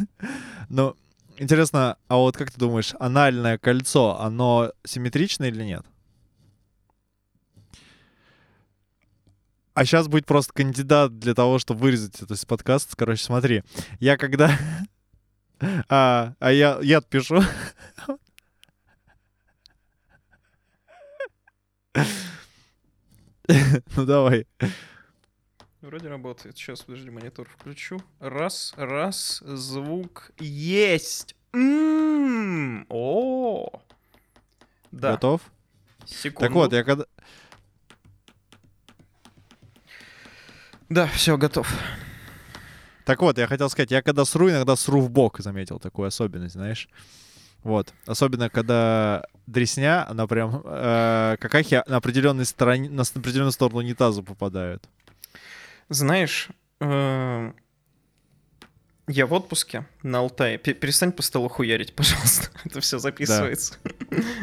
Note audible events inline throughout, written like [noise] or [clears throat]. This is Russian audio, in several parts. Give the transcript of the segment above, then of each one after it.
[laughs] Ну, интересно, а вот как ты думаешь, анальное кольцо, оно симметричное или нет? А сейчас будет просто кандидат для того, чтобы вырезать это из подкаста. Короче, смотри, я когда... [laughs] А, а я, я пишу. [laughs] Ну давай. Вроде работает. Сейчас, подожди, монитор включу. Раз, раз, звук есть. М-м-м. О, да. Готов? Секунду. Так вот, я когда... Да, все, готов. Так вот, я хотел сказать, я когда сру, иногда сру в бок, заметил такую особенность, знаешь. Вот. Особенно, когда дресня, она прям... Э, какахи на определенной стороне, на определенную сторону унитаза попадают. Знаешь, э, я в отпуске на Алтае. Перестань по столу хуярить, [laughs] пожалуйста. Это все записывается.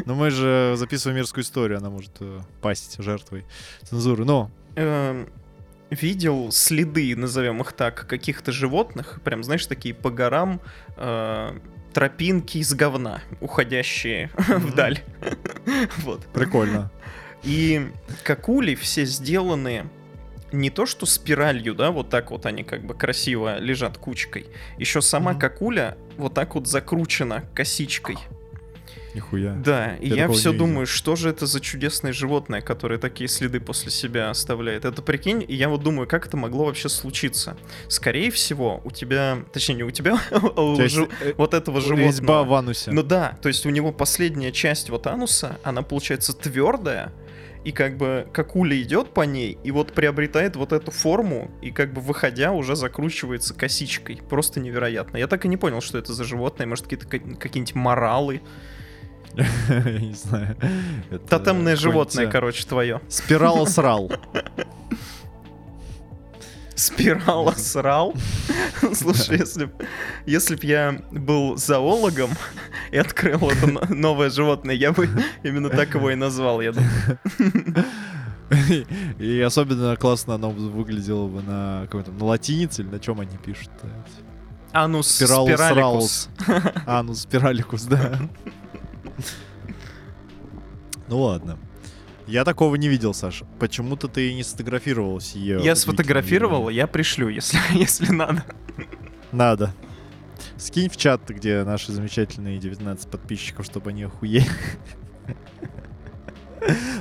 Но мы же записываем мирскую историю, она может э, пасть жертвой цензуры. Но Эм, Видел следы, назовем их так, каких-то животных, прям, знаешь, такие по горам, э, тропинки из говна, уходящие [laughs] вдаль. [laughs] Вот. прикольно. И какули все сделаны не то что спиралью, да, вот так вот они как бы красиво лежат кучкой. Еще сама Мгм. какуля вот так вот закручена косичкой. Нихуя. Да, и Я я все думаю, что же это за чудесное животное, которое такие следы после себя оставляет. Это прикинь, и я вот думаю, как это могло вообще случиться. Скорее всего, у тебя, точнее, не у тебя, [laughs] а у жи- э, вот этого животного. в анусе. Ну да, то есть у него последняя часть вот ануса, она получается твердая, и как бы какуля идет по ней, и вот приобретает вот эту форму, и как бы выходя уже закручивается косичкой. Просто невероятно. Я так и не понял, что это за животное. Может, какие-то ка- какие-нибудь моралы. [laughs] Я не знаю. Тотемное животное, э, короче, твое. Спирал срал. [laughs] Спирала срал. [laughs] Слушай, если если б я был зоологом и открыл это но- новое животное, я бы [laughs] именно так его и назвал, я думаю. И особенно классно оно выглядело бы на какой-то на латинице или на чем они пишут. Анус Спирал спираликус. А, [laughs] ну спираликус, да. Ну ладно. Я такого не видел, Саш. Почему-то ты не сфотографировал сие. Я сфотографировал, я пришлю, если, [laughs] если надо. Надо. Скинь в чат, где наши замечательные 19 подписчиков, чтобы они охуели.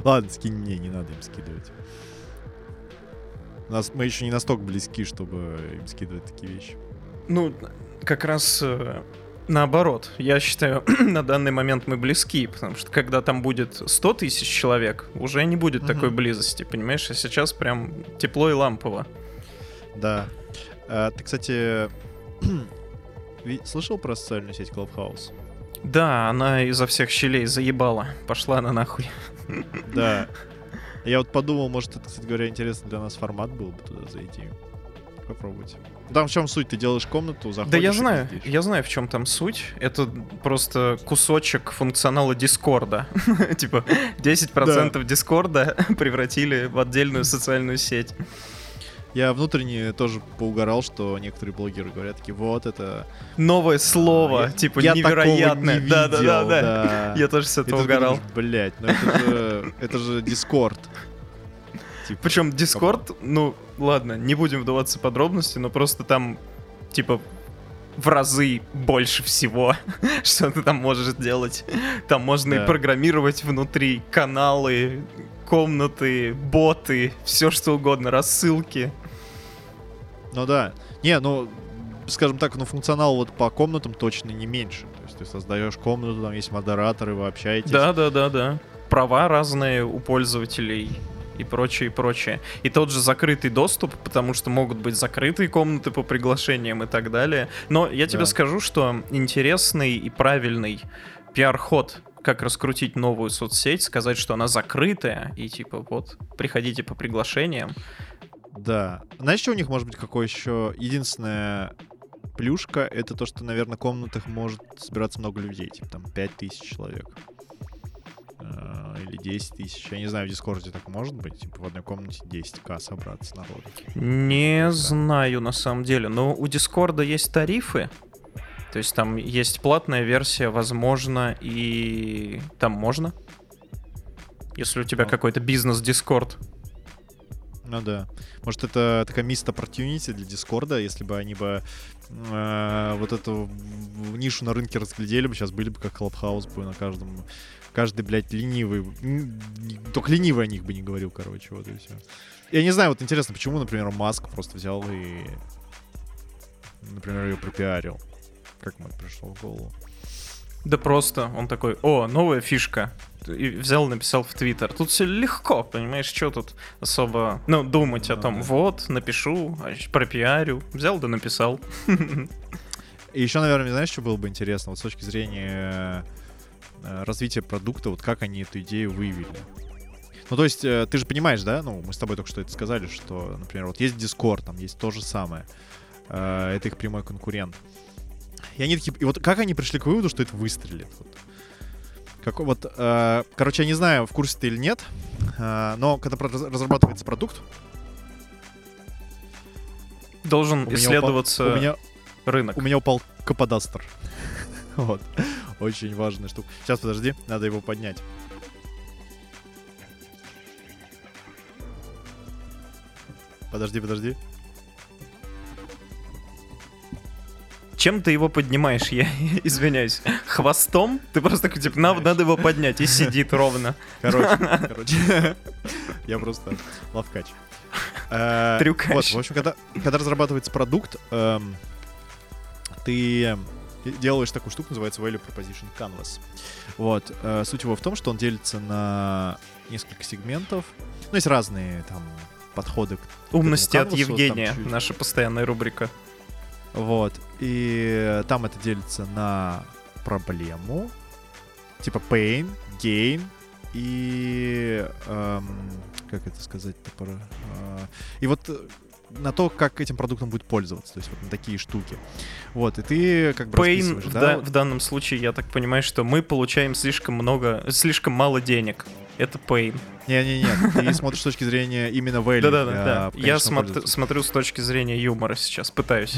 Ладно, скинь мне, не надо им скидывать. У Нас, мы еще не настолько близки, чтобы им скидывать такие вещи. Ну, как раз э, наоборот. Я считаю, [clears throat] на данный момент мы близки, потому что когда там будет 100 тысяч человек, уже не будет такой близости, понимаешь? А сейчас прям тепло и лампово. Да. А, ты, кстати, [clears throat] слышал про социальную сеть Clubhouse? Да, она изо всех щелей заебала. Пошла она нахуй. [laughs] Да. Я вот подумал, может, это, кстати говоря, интересно для нас формат был бы туда зайти. Попробовать. Там в чем суть? Ты делаешь комнату, заходишь Да я знаю, пиздишь. я знаю, в чем там суть. Это просто кусочек функционала Дискорда. [laughs] Типа 10% Дискорда [laughs] превратили в отдельную социальную сеть. Я внутренне тоже поугорал, что некоторые блогеры говорят такие, вот это... Новое слово, я- типа я невероятное. не Да, да, да, да. да. Я тоже с этого угорал. Блять, ну это же, это же Дискорд. Причем Discord, ну ладно, не будем вдаваться в подробности, но просто там, типа, в разы больше всего, [laughs] что ты там можешь делать. Там можно Да. и программировать внутри каналы, комнаты, боты, все что угодно, рассылки. Ну да. Не, ну, скажем так, ну функционал вот по комнатам точно не меньше. То есть ты создаешь комнату, там есть модераторы, вы общаетесь. Да, да, да, да. Права разные у пользователей и прочее, и прочее. И тот же закрытый доступ, потому что могут быть закрытые комнаты по приглашениям и так далее. Но я тебе Да. скажу, что интересный и правильный пиар-ход, как раскрутить новую соцсеть, сказать, что она закрытая, и типа вот, приходите по приглашениям. Да. Знаешь, что у них может быть какое еще единственная плюшка? Это то, что, наверное, в комнатах может собираться много людей. Типа там 5000 человек. Э, Или 10 тысяч. Я не знаю, в Дискорде так может быть. Типа в одной комнате 10к собраться народу. Не знаю на самом деле, но у Дискорда есть тарифы, То есть там есть платная версия, возможно, и там можно. Если у тебя Ну. какой-то бизнес-дискорд. Ну да. Может, это такая мист opportunity для Дискорда, если бы они бы э, вот эту нишу на рынке разглядели бы, сейчас были бы как Clubhouse бы на каждом... Каждый, блядь, ленивый... Только ленивый о них бы не говорил, короче, вот и все. Я не знаю, вот интересно, почему, например, Маск просто взял и, например, ее пропиарил. Как это пришло в голову? Да просто он такой, о, новая фишка. И взял, написал в Твиттер. Тут все легко, понимаешь, что тут особо, ну, думать о Ну том, да. вот, напишу, а пропиарю. Взял да написал. [laughs] И еще, наверное, знаешь, что было бы интересно, вот с точки зрения э, развития продукта, вот как они эту идею выявили. Ну, то есть, э, ты же понимаешь, да? Ну, мы с тобой только что это сказали, что, например, вот есть Discord, там есть то же самое. Э, Это их прямой конкурент. И они такие... И вот как они пришли к выводу, что это выстрелит? Вот. Как, вот, э, короче, я не знаю, в курсе ты или нет, э, но когда разрабатывается продукт, Должен у меня упал- исследоваться у меня рынок. У меня упал каподастер. [laughs] Вот. Очень важная штука. Сейчас, подожди, надо его поднять. Подожди, подожди. Чем ты его поднимаешь? Я [laughs] извиняюсь. Хвостом? Ты просто такой, типа, «На- надо его поднять, и сидит ровно. Короче, [laughs] короче. Я просто лавкач. Э, Трюкач. Вот, в общем, когда, когда разрабатывается продукт, эм, ты делаешь такую штуку, называется Value Proposition Canvas. Вот. э, Суть его в том, что он делится на несколько сегментов. Ну, есть разные там подходы к Умности от Canvas'у, там Евгения, чуть- наша постоянная рубрика. Вот. И там это делится на проблему, типа pain, gain и... эм, как это сказать-то? э, и вот э, на то, как этим продуктом будет пользоваться. То есть вот на такие штуки. Вот, и ты как бы Pain в, да, в данном случае, я так понимаю, что мы получаем слишком много, слишком мало денег. Это pain. Не-не-не, ты [laughs] смотришь с точки зрения именно value. Да-да-да. да. Я смотр- смотрю с точки зрения юмора сейчас, пытаюсь.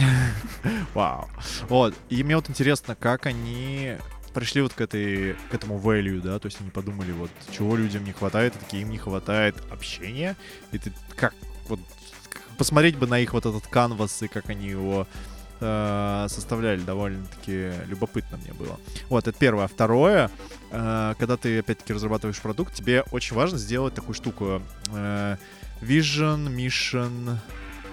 [laughs] Вау. Вот. И мне вот интересно, как они пришли вот к этой к этому value, да, то есть они подумали, вот чего людям не хватает, и такие им не хватает общения, и ты как вот посмотреть бы на их вот этот канвас и как они его э, составляли, довольно-таки любопытно мне было. Вот, это первое. Второе, э, когда ты опять-таки разрабатываешь продукт, тебе очень важно сделать такую штуку. э, vision, mission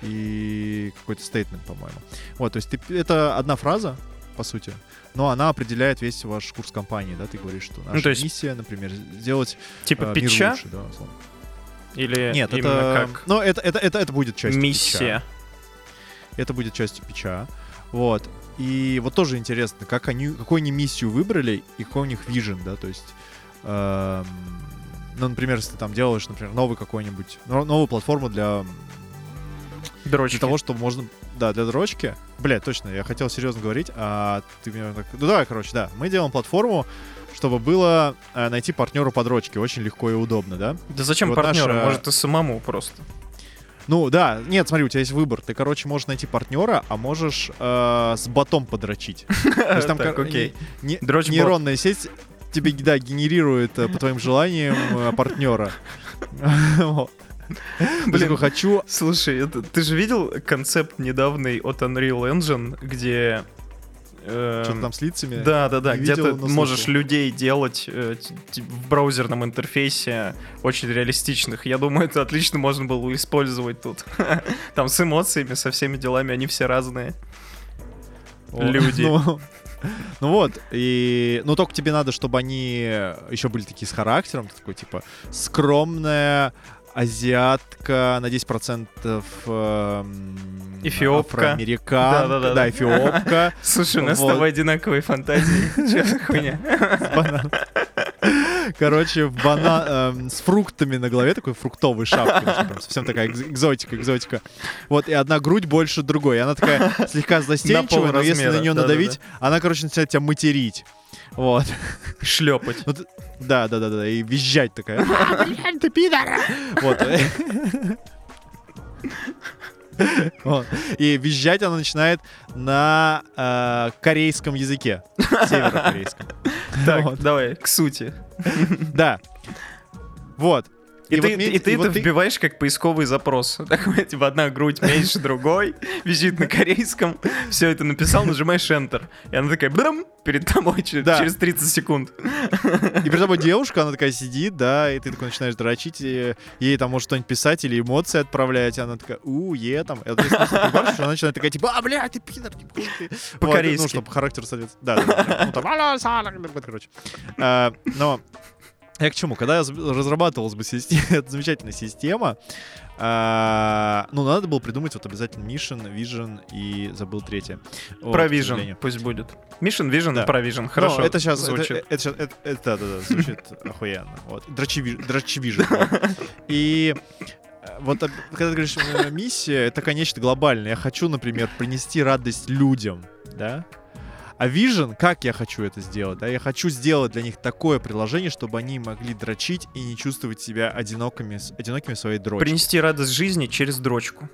и какой-то statement, по-моему. Вот, то есть ты, это одна фраза, по сути, но она определяет весь ваш курс компании, да, ты говоришь, что наша Ну, то есть- миссия, например, сделать Типа э, мир питча лучше, да, условно. Или Нет, именно это, как ну, это, это, это, это будет частью миссия? питча. Это будет частью пича. Вот. И вот тоже интересно, как они, какую они миссию выбрали и какой у них вижен, да, то есть... эм, ну, например, если ты там делаешь, например, новый какой-нибудь, но- новую платформу для, Дрочки. для того, чтобы можно, да, для дрочки. Бля, точно, я хотел серьезно говорить, а ты мне так... Ну, давай, короче, да, мы делаем платформу, чтобы было э, найти партнера по дрочке очень легко и удобно, да? Да зачем Вот партнера? наша- Может, и самому просто. Ну да, нет, смотри, у тебя есть выбор. Ты, короче, можешь найти партнера, а можешь э, с ботом подрочить. То есть [laughs] там нейронная сеть тебе, да, генерирует э, по твоим желаниям э, партнера. [laughs] Блин. хочу... Слушай, это, ты же видел концепт недавний от Unreal Engine, где... эм, Что-то там с лицами. Да, да, да, где ты можешь людей делать э, в браузерном интерфейсе очень реалистичных. Я думаю, это отлично можно было использовать тут. [laughs] Там с эмоциями, со всеми делами, они все разные. О, люди. Ну, ну вот, и... Ну только тебе надо, чтобы они еще были такие с характером, ты такой, типа, скромная азиатка на 10% эм, Эфиопка. афроамериканка, Да-да-да. да, эфиопка, [laughs] Слушай, у нас с Вот. тобой одинаковые фантазии. [laughs] Че за хуйня? [laughs] Короче, в бана... эм, с фруктами на голове, такой ну, прям Совсем такая экз- экзотика, экзотика. Вот, и одна грудь больше другой. И она такая слегка застенчивая, но если на нее надавить, она, короче, начинает тебя материть. Вот. Шлепать. Да, да, да, да, и визжать такая. [laughs] «А, блядь, Ты пидор! Вот. Вот. И визжать она начинает на э, корейском языке. Северокорейском. Так, Вот. давай, к сути. Да. Вот. И, вот ты, мне- и ты вот это вбиваешь как поисковый запрос. [laughs] Такой, типа, одна грудь меньше другой, [laughs] визит на корейском, все это написал, нажимаешь Enter. И она такая, брам, перед тобой через, Да. через 30 секунд. И перед тобой девушка, она такая сидит, да, и ты такой начинаешь дрочить, и ей там может что-нибудь писать или эмоции отправлять, и она такая, у, е, там. И вот она начинает такая, типа, а, бля, ты пидор, ты. Вот, По-корейски. Ну, чтобы характер соответственно. Да. Ну, там, вот, короче. А, Но я к чему? Когда разрабатывалась бы система, [laughs] эта замечательная система, а, ну, надо было придумать вот обязательно Mission, Vision и забыл третье. Вот, Про Vision пусть будет. Mission Vision Да. и про Vision. Хорошо это сейчас, звучит. это, это- это- да, да, да, звучит [laughs] охуенно. Вот. Вот. И э, вот когда ты говоришь э, миссия, это, конечно, глобально. Я хочу, например, принести радость людям, да? А Vision, как я хочу это сделать? Да? Я хочу сделать для них такое приложение, чтобы они могли дрочить и не чувствовать себя одинокими, одинокими своей дрочке. Принести радость жизни через дрочку.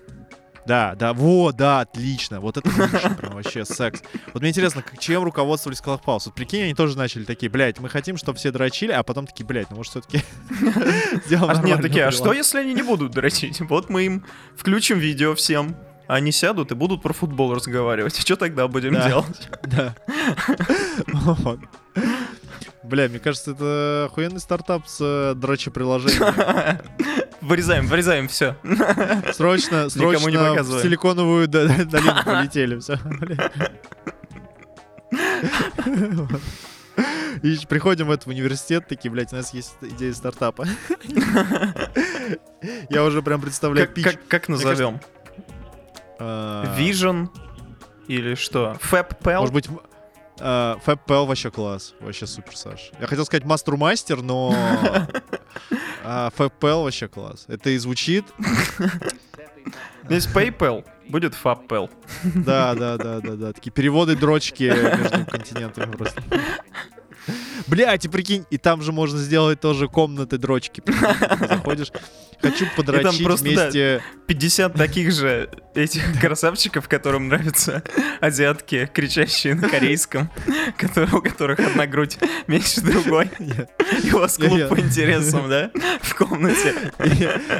Да, да, вот, да, отлично. Вот это лучше, прям вообще секс. Вот мне интересно, чем руководствовались Clubhouse? Вот прикинь, они тоже начали такие, блядь, мы хотим, чтобы все дрочили, а потом такие, блядь, ну может все-таки [laughs] сделаем А нет, такие, а что приложение?» если они не будут дрочить? Вот мы им включим видео всем. Они сядут и будут про футбол разговаривать. [laughs] Что тогда будем Да. делать? [laughs] Да. Вот. Бля, мне кажется, это охуенный стартап с э, дрочи-приложением. [laughs] Вырезаем, вырезаем все. Срочно, не срочно в показываем. силиконовую долину полетели, все. И приходим в этот университет, такие, блядь, у нас есть идея стартапа. Я уже прям представляю пич. как назовем? А, Vision или что? FabPel? Может быть, а, FabPL вообще класс. Вообще супер, Саш. Я хотел сказать Мастер Мастер, но [laughs] а, FabPL вообще класс. Это и звучит. [laughs] Есть PayPal, будет FabPel. Да, да, да, да, да. Такие переводы дрочки между континентами просто. [laughs] Блять, и прикинь, и там же можно сделать тоже комнаты дрочки. Ты [laughs] Заходишь, хочу подрочить вместе. 50 таких же этих [laughs] красавчиков, которым нравятся азиатки, кричащие на корейском, [laughs] у которых одна грудь меньше другой. И у вас клуб по интересам, да? В комнате.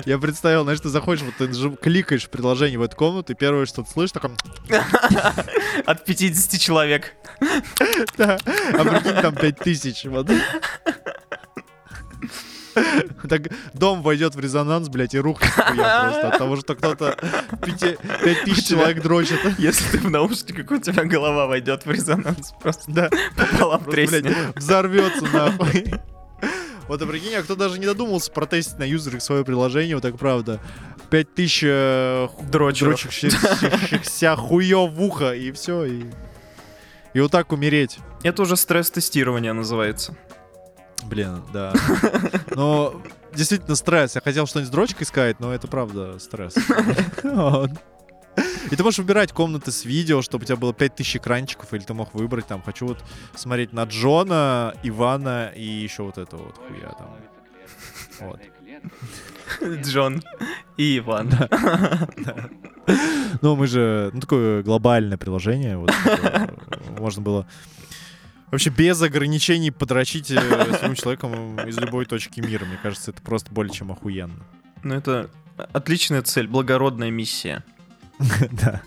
Я, представил, знаешь, ты заходишь, вот ты кликаешь в приложение в эту комнату, и первое, что ты слышишь, такое, От 50 человек. да, а прикинь, там 5000. Вот. Так дом войдет в резонанс, блядь, и хуя просто от того, что кто-то 5000 человек дрочит. Если ты в наушниках, у тебя голова войдет в резонанс. Просто Да, пополам треснет. взорвется нахуй. Вот, а прикинь, а кто даже не додумался протестить на юзерах свое приложение, вот так правда. 5000 э, дрочащихся хуев в ухо, и все, и... И вот так умереть. Это уже стресс-тестирование называется. Блин, да. Но действительно стресс. Я хотел что-нибудь с дрочкой сказать, но это правда стресс. И ты можешь выбирать комнаты с видео, чтобы у тебя было 5000 экранчиков, или ты мог выбрать там, хочу вот смотреть на Джона, Ивана и еще вот это вот хуя там. Вот. Джон и Иван. [laughs] Ну, мы же, ну, такое глобальное приложение, вот, чтобы можно было вообще без ограничений подрочить э, своим человеком из любой точки мира. Мне кажется, это просто более чем охуенно. Ну это отличная цель, благородная миссия. [laughs] Да.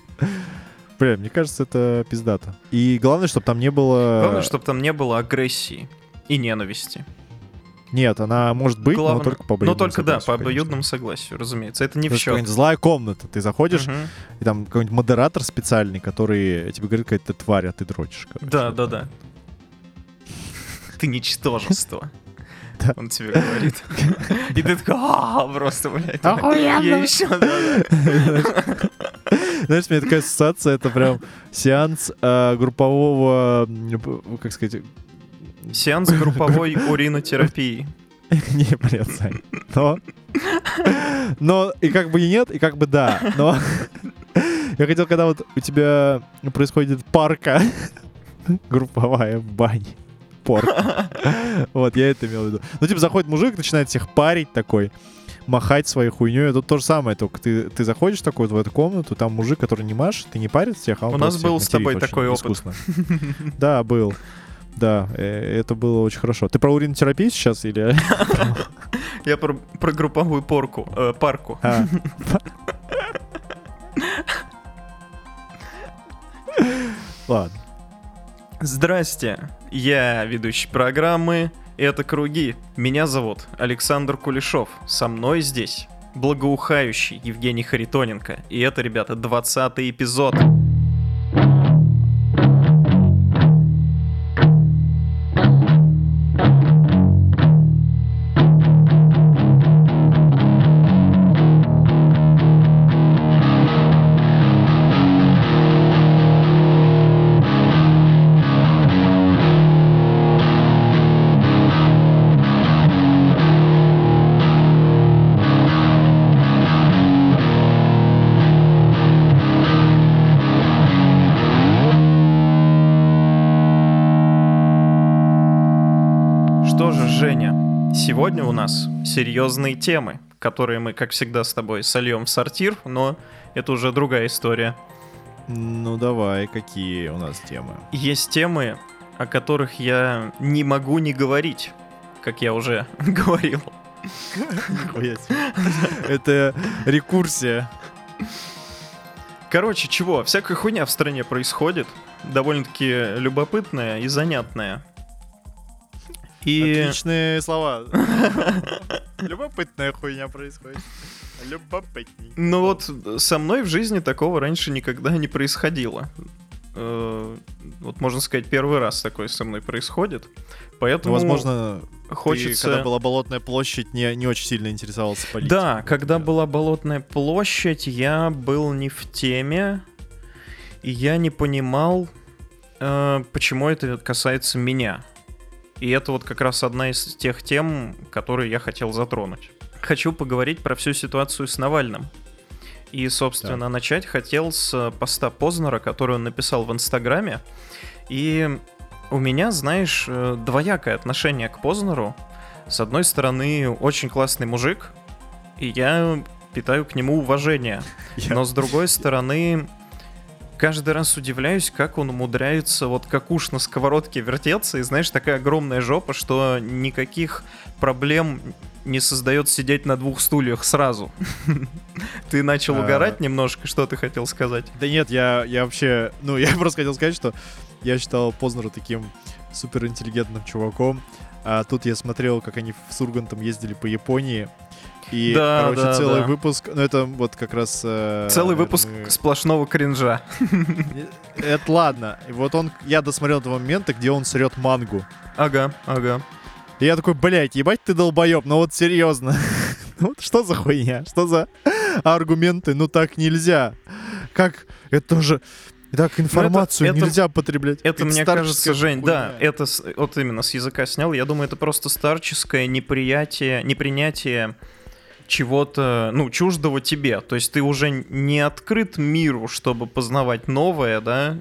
Бля, мне кажется, это пиздато. И главное, чтобы там не было... Главное, чтобы там не было агрессии и ненависти. Нет, она может быть, Главное- но только по Ну обоюдному только да, по согласию, конечно. обоюдному согласию, разумеется. Это не в Потому что счет. какая-нибудь злая комната. Ты заходишь, Мгм. и там какой-нибудь модератор специальный, который тебе говорит, какая-то тварь, а ты дрочишь. короче. Да, да, да. Ты ничтожество. [laughs] Да. Он тебе говорит. И ты такой, а просто, блядь. Охуенно. Я еще. Знаешь, у меня такая ассоциация, это прям сеанс э, группового, как сказать, Сеанс групповой уринотерапии. [laughs] не, блядь, Сань. Но, но и как бы и нет, и как бы да. Но [laughs] я хотел, когда вот у тебя происходит парка [laughs] групповая в бане. Порка. Вот, я это имел в виду. Ну, типа, заходит мужик, начинает всех парить такой. махать своей хуйней. Это то же самое, только ты, ты заходишь такой вот в эту комнату, там мужик, который не машет, ты не парит всех, а он У нас был с тобой такой опыт. Да, был. Да, э, это было очень хорошо. Ты про уринотерапию сейчас или... [laughs] Я про, про групповую порку, э, парку. А. Ладно. Здрасте, я ведущий программы «Это круги». Меня зовут Александр Кулешов. Со мной здесь благоухающий Евгений Харитоненко. И это, ребята, 20 эпизод. Что сегодня у нас серьезные темы, которые мы, как всегда, с тобой сольем в сортир, но это уже другая история. Ну давай, какие у нас темы? Есть темы, о которых я не могу не говорить, как я уже [laughs] говорил. Это рекурсия. Короче, чего? Всякая хуйня в стране происходит. Довольно-таки любопытная и занятная. И... Отличные слова. [laughs] Любопытная хуйня происходит. Любопытней. Ну вот со мной в жизни такого раньше никогда не происходило. Э, Вот можно сказать, первый раз такое со мной происходит. Поэтому возможно, хочется... ты, когда была Болотная площадь, не, не очень сильно интересовался политикой. Да, когда была Болотная площадь, я был не в теме, и я не понимал, э, почему это касается меня. И это вот как раз одна из тех тем, которые я хотел затронуть. Хочу поговорить про всю ситуацию с Навальным. И, собственно, начать хотел с поста Познера, который он написал в Инстаграме. И у меня, знаешь, э, двоякое отношение к Познеру. С одной стороны, очень классный мужик, и я питаю к нему уважение. Но с другой стороны, каждый раз удивляюсь, как он умудряется вот как уж на сковородке вертеться, и знаешь, такая огромная жопа, что никаких проблем не создает сидеть на двух стульях сразу. [laughs] Ты начал А. угорать немножко, что ты хотел сказать? Да нет, я, я вообще... Ну, [laughs] я просто хотел сказать, что я считал Познера таким суперинтеллигентным чуваком. А тут я смотрел, как они с Ургантом ездили по Японии. И, Да, короче, да, целый да. выпуск... Ну, это вот как раз... э, Целый выпуск наверное, сплошного кринжа. Это ладно. И вот он... Я досмотрел до момента, где он срет мангу. Ага, ага. И я такой, блядь, ебать ты долбоеб, ну вот серьезно. [laughs] Ну вот что за хуйня? Что за аргументы? Ну так нельзя. Как? Это же... Так, информацию это- нельзя потреблять. Это, мне старческая кажется, Жень, да, это вот именно с языка снял. Я думаю, это просто старческое неприятие, непринятие чего-то, ну, чуждого тебе. То есть ты уже не открыт миру, чтобы познавать новое, да?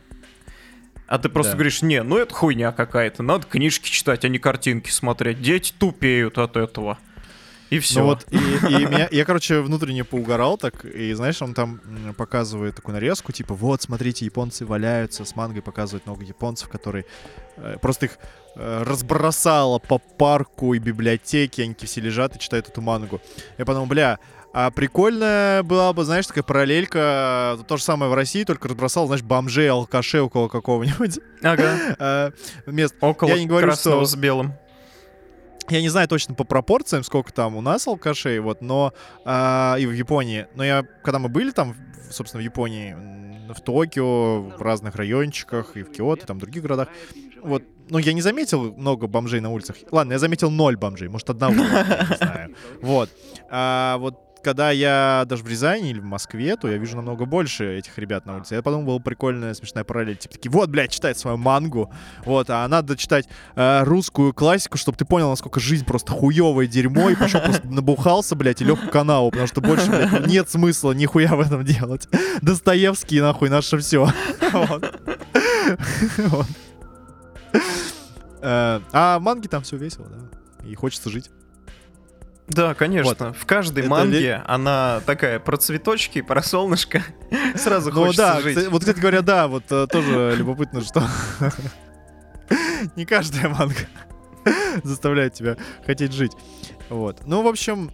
А ты просто Да. говоришь, не, ну это хуйня какая-то, надо книжки читать, а не картинки смотреть. Дети тупеют от этого. И все. Ну вот, и, и [laughs] меня, я, короче, внутренне поугарал так, и, знаешь, он там показывает такую нарезку, типа, вот, смотрите, японцы валяются, с мангой показывает много японцев, которые э, просто их э, разбросало по парку и библиотеке, они все лежат и читают эту мангу. Я подумал, бля, а прикольная была бы, знаешь, такая параллелька, э, то же самое в России, только разбросал, знаешь, бомжей, алкашей около какого-нибудь Ага. [laughs] э, места. Около Я не говорю, красного что- с белым. Я не знаю точно по пропорциям, сколько там у нас алкашей, вот, но а, и в Японии. Но я, когда мы были там, собственно, в Японии, в Токио, в разных райончиках, и в Киото, там, в других городах, вот, ну, я не заметил много бомжей на улицах. Ладно, я заметил ноль бомжей, может, одного, не знаю. Вот. А вот когда я даже в Рязани или в Москве, то я вижу намного больше этих ребят на улице. Я подумал, была прикольная, смешная параллель. Типа такие, вот, блядь, читает свою мангу, вот, а надо читать э, русскую классику, чтобы ты понял, насколько жизнь просто хуевое дерьмо, и пошел просто набухался, блядь, и лег в канаву, потому что больше, блядь, нет смысла нихуя в этом делать. Достоевский, нахуй, наше все. [laughs] [laughs] А в манге там все весело, да. И хочется жить. Да, конечно. В каждой Это манге ли- она такая про цветочки, про солнышко. [laughs] Сразу Ну хочется да, жить. кстати, вот, кстати говоря, да, вот э, тоже любопытно, что [laughs] не каждая манга [laughs] заставляет тебя хотеть жить. Вот. Ну, в общем...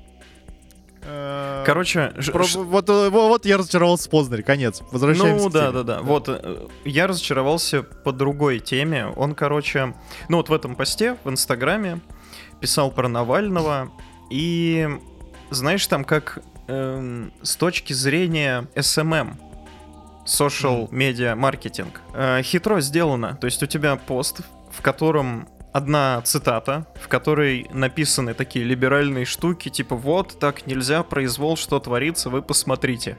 э, Короче, про- ш- вот, э, во- вот я разочаровался в Познере, конец. Возвращаемся Ну да, теме. да, да. Вот э, я разочаровался по другой теме. Он, короче, ну вот в этом посте в Инстаграме писал про Навального. И знаешь, там как эм, с точки зрения SMM, social media маркетинг, э, хитро сделано. То есть у тебя пост, в котором одна цитата, в которой написаны такие либеральные штуки, типа вот так нельзя, произвол, что творится, вы посмотрите.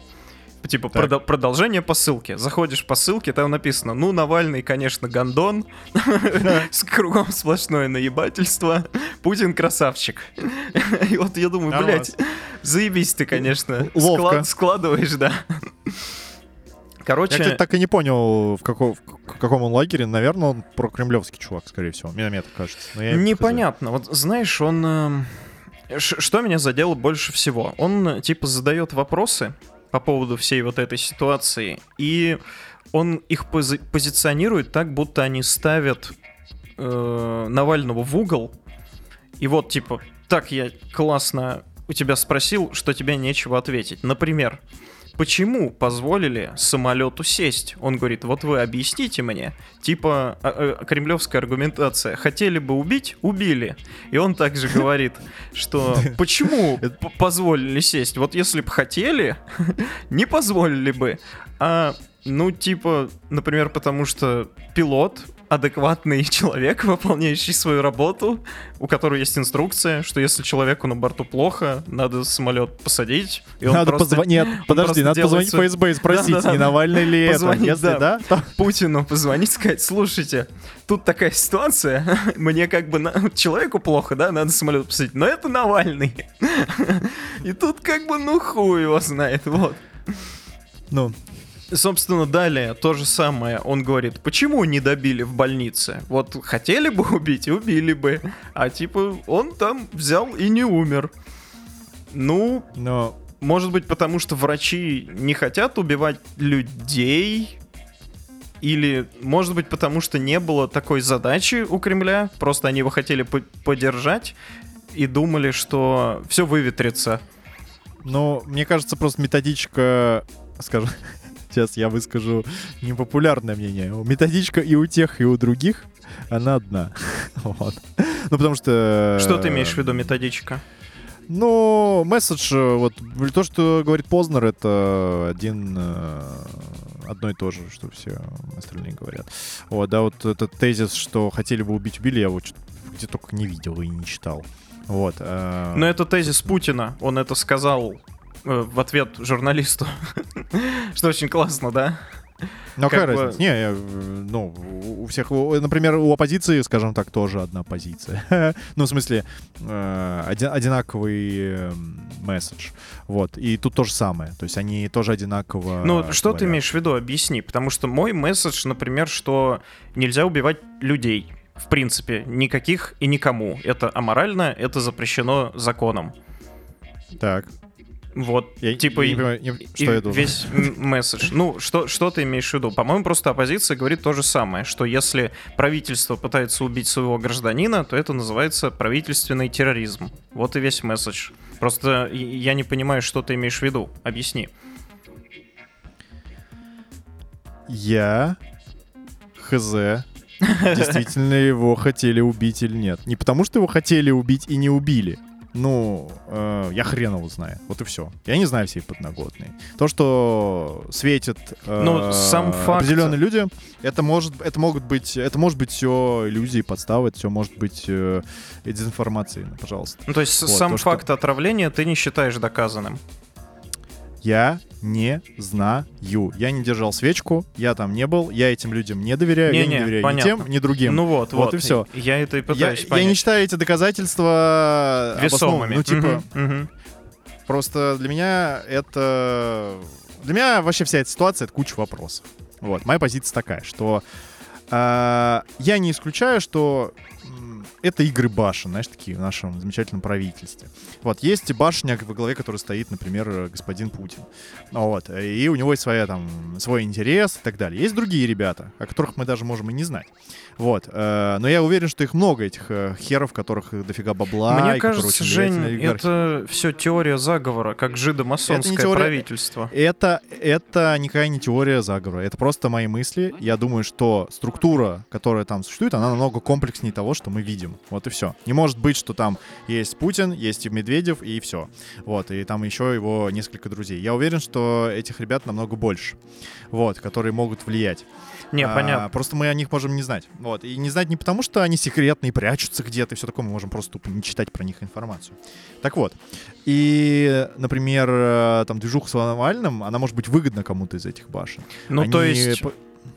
Типа продо- продолжение по ссылке. Заходишь по ссылке, там написано, ну, Навальный, конечно, гондон, [laughs] с кругом сплошное наебательство, Путин красавчик. [laughs] И вот я думаю, блядь, заебись ты, конечно, складываешь, да. Я, Короче, кстати, так и не понял, в, каком- в каком он лагере. Наверное, он про кремлевский чувак, скорее всего. Мне, мне так кажется. Но я. Непонятно. Вот знаешь, он... эм, Что меня задело больше всего? Он, типа, задает вопросы по поводу всей вот этой ситуации, и он их пози- позиционирует так, будто они ставят э, Навального в угол, и вот, типа, так я классно у тебя спросил, что тебе нечего ответить. Например, почему позволили самолету сесть? Он говорит, вот вы объясните мне. Типа, а, э, кремлевская аргументация. Хотели бы убить? Убили. И он также говорит, что [laughs] почему [laughs] позволили сесть? Вот если бы хотели, [laughs] не позволили бы. А, ну, типа, например, потому что пилот адекватный [laughs] человек, выполняющий свою работу, у которого есть инструкция, что если человеку на борту плохо, надо самолет посадить. И он Надо просто позвонить. Нет, подожди, надо позвонить свой- ФСБ и спросить, Да-да-да. не Навальный ли это. Позвонить, Если да. да, то Путину позвонить, сказать, слушайте, тут такая ситуация, [laughs] мне как бы на- человеку плохо, да, надо самолет посадить, но это Навальный. [laughs] И тут как бы, ну хуй его знает, вот. ну, Собственно, далее то же самое. Он говорит, почему не добили в больнице? Вот хотели бы убить, убили бы. А типа он там взял и не умер. Ну, но может быть, потому что врачи не хотят убивать людей? Или, может быть, потому что не было такой задачи у Кремля? Просто они его хотели по- поддержать и думали, что все выветрится. Ну, мне кажется, просто методичка, скажем, [laughs] сейчас я выскажу непопулярное мнение. Методичка и у тех, и у других, она одна. [laughs] Вот. Ну, потому что... Что ты имеешь в виду, методичка? Ну, месседж, э, вот, то, что говорит Познер, это один, э, одно и то же, что все остальные говорят. Вот, да, вот этот тезис, что хотели бы убить, убили, я вот где только не видел и не читал. Вот. э, Но это тезис Путина. Он это сказал э, в ответ журналисту. [laughs] Что очень классно, да? Ну, Как какая бы- разница? Не, я, э, ну, у всех, например, у оппозиции, скажем так, тоже одна позиция. [laughs] ну, в смысле, э, оди- одинаковый э, месседж. Вот. И тут то же самое. То есть они тоже одинаково Ну, что ты имеешь в виду? Объясни. Потому что мой месседж, например, что нельзя убивать людей. В принципе, никаких и никому. Это аморально, это запрещено законом. Так. Вот, Я типа, не и- понимаю, не- и что я должен. весь месседж. Ну, что, что ты имеешь в виду? По-моему, просто оппозиция говорит то же самое, что если правительство пытается убить своего гражданина, то это называется правительственный терроризм. Вот и весь месседж. Просто и- я не понимаю, что ты имеешь в виду. Объясни. Я хз. Действительно его хотели убить или нет. Не потому, что его хотели убить и не убили. Ну, э, я хрен его знаю. Вот и все. Я не знаю всей подноготной. То, что светят э, Ну, сам факт- определенные люди, это может, это могут быть, это может быть все иллюзии, подставы, это все может быть э, дезинформацией, ну, пожалуйста. Ну, то есть Вот, сам то, что- факт отравления ты не считаешь доказанным. Я не знаю. Я не держал свечку, я там не был, я этим людям не доверяю, я не Не-не, доверяю понятно. ни тем, ни другим. Ну вот, Вот вот. и всё. Я это и я, пытаюсь я понять. не считаю эти доказательства Весомыми. Ну, типа, Мгм, мгм. просто для меня это... Для меня вообще вся эта ситуация — это куча вопросов. Вот, моя позиция такая, что э, я не исключаю, что это игры башен, знаешь, такие в нашем замечательном правительстве. Вот, есть башня, во главе которой стоит, например, господин Путин. Вот, и у него есть своя, там, свой интерес и так далее. Есть другие ребята, о которых мы даже можем и не знать. Вот, э, но я уверен, что их много, этих э, херов, которых дофига бабла. Мне кажется, Жень, это все теория заговора, как жидомасонское теория... правительство. Это, это никакая не теория заговора, это просто мои мысли. Я думаю, что структура, которая там существует, она намного комплекснее того, что мы видим. Вот и все. Не может быть, что там есть Путин, есть Медведев и все. Вот, и там еще его несколько друзей. Я уверен, что этих ребят намного больше, вот, которые могут влиять. Не, а, понятно. Просто мы о них можем не знать. Вот. И не знать не потому, что они секретные, прячутся где-то и все такое. Мы можем просто тупо не читать про них информацию. Так вот. И, например, э, там движуха с Навальным, она может быть выгодна кому-то из этих башен. Ну, они... то есть...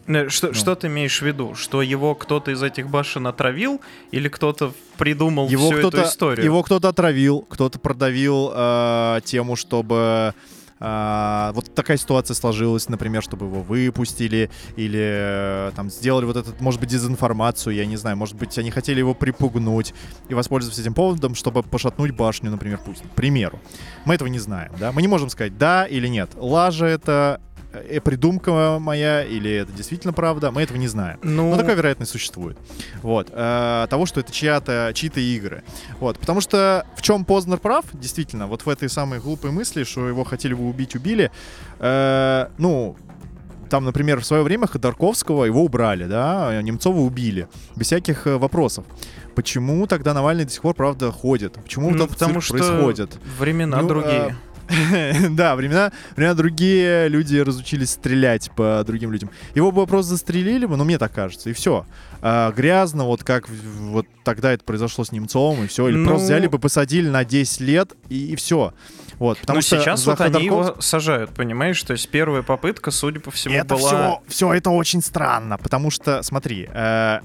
Э, что, ну. что ты имеешь в виду? Что его кто-то из этих башен отравил или кто-то придумал его всю эту историю? Его кто-то отравил, кто-то продавил э, тему, чтобы а, вот такая ситуация сложилась, например, чтобы его выпустили или э, там сделали вот этот, может быть, дезинформацию, я не знаю, может быть, они хотели его припугнуть и воспользоваться этим поводом, чтобы пошатнуть башню, например, Путина. К примеру. Мы этого не знаем, да? Мы не можем сказать да или нет. Лажа это э, придумка моя или это действительно правда, мы этого не знаем. Ну... Но такая вероятность существует. Вот. Э, того, что это чья-то, чьи-то игры. Вот. Потому что в чем Познер прав, действительно, вот в этой самой глупой мысли, что его хотели бы убить, убили, э, ну, там, например, в свое время Ходорковского его убрали, да, Немцова убили, без всяких э, вопросов. Почему тогда Навальный до сих пор, правда, ходит? Почему ну, потому что происходит? времена ну, другие. [laughs] да, времена, времена другие, люди разучились стрелять по другим людям. Его бы просто застрелили бы, ну, мне так кажется, и все. А, грязно, вот как вот тогда это произошло с Немцовым, и все. Или ну... просто взяли бы, посадили на 10 лет, и, и все. Вот, потому Но что сейчас вот Ходорков... они его сажают, понимаешь? То есть первая попытка, судя по всему, это была... Все, все это очень странно, потому что, смотри, э,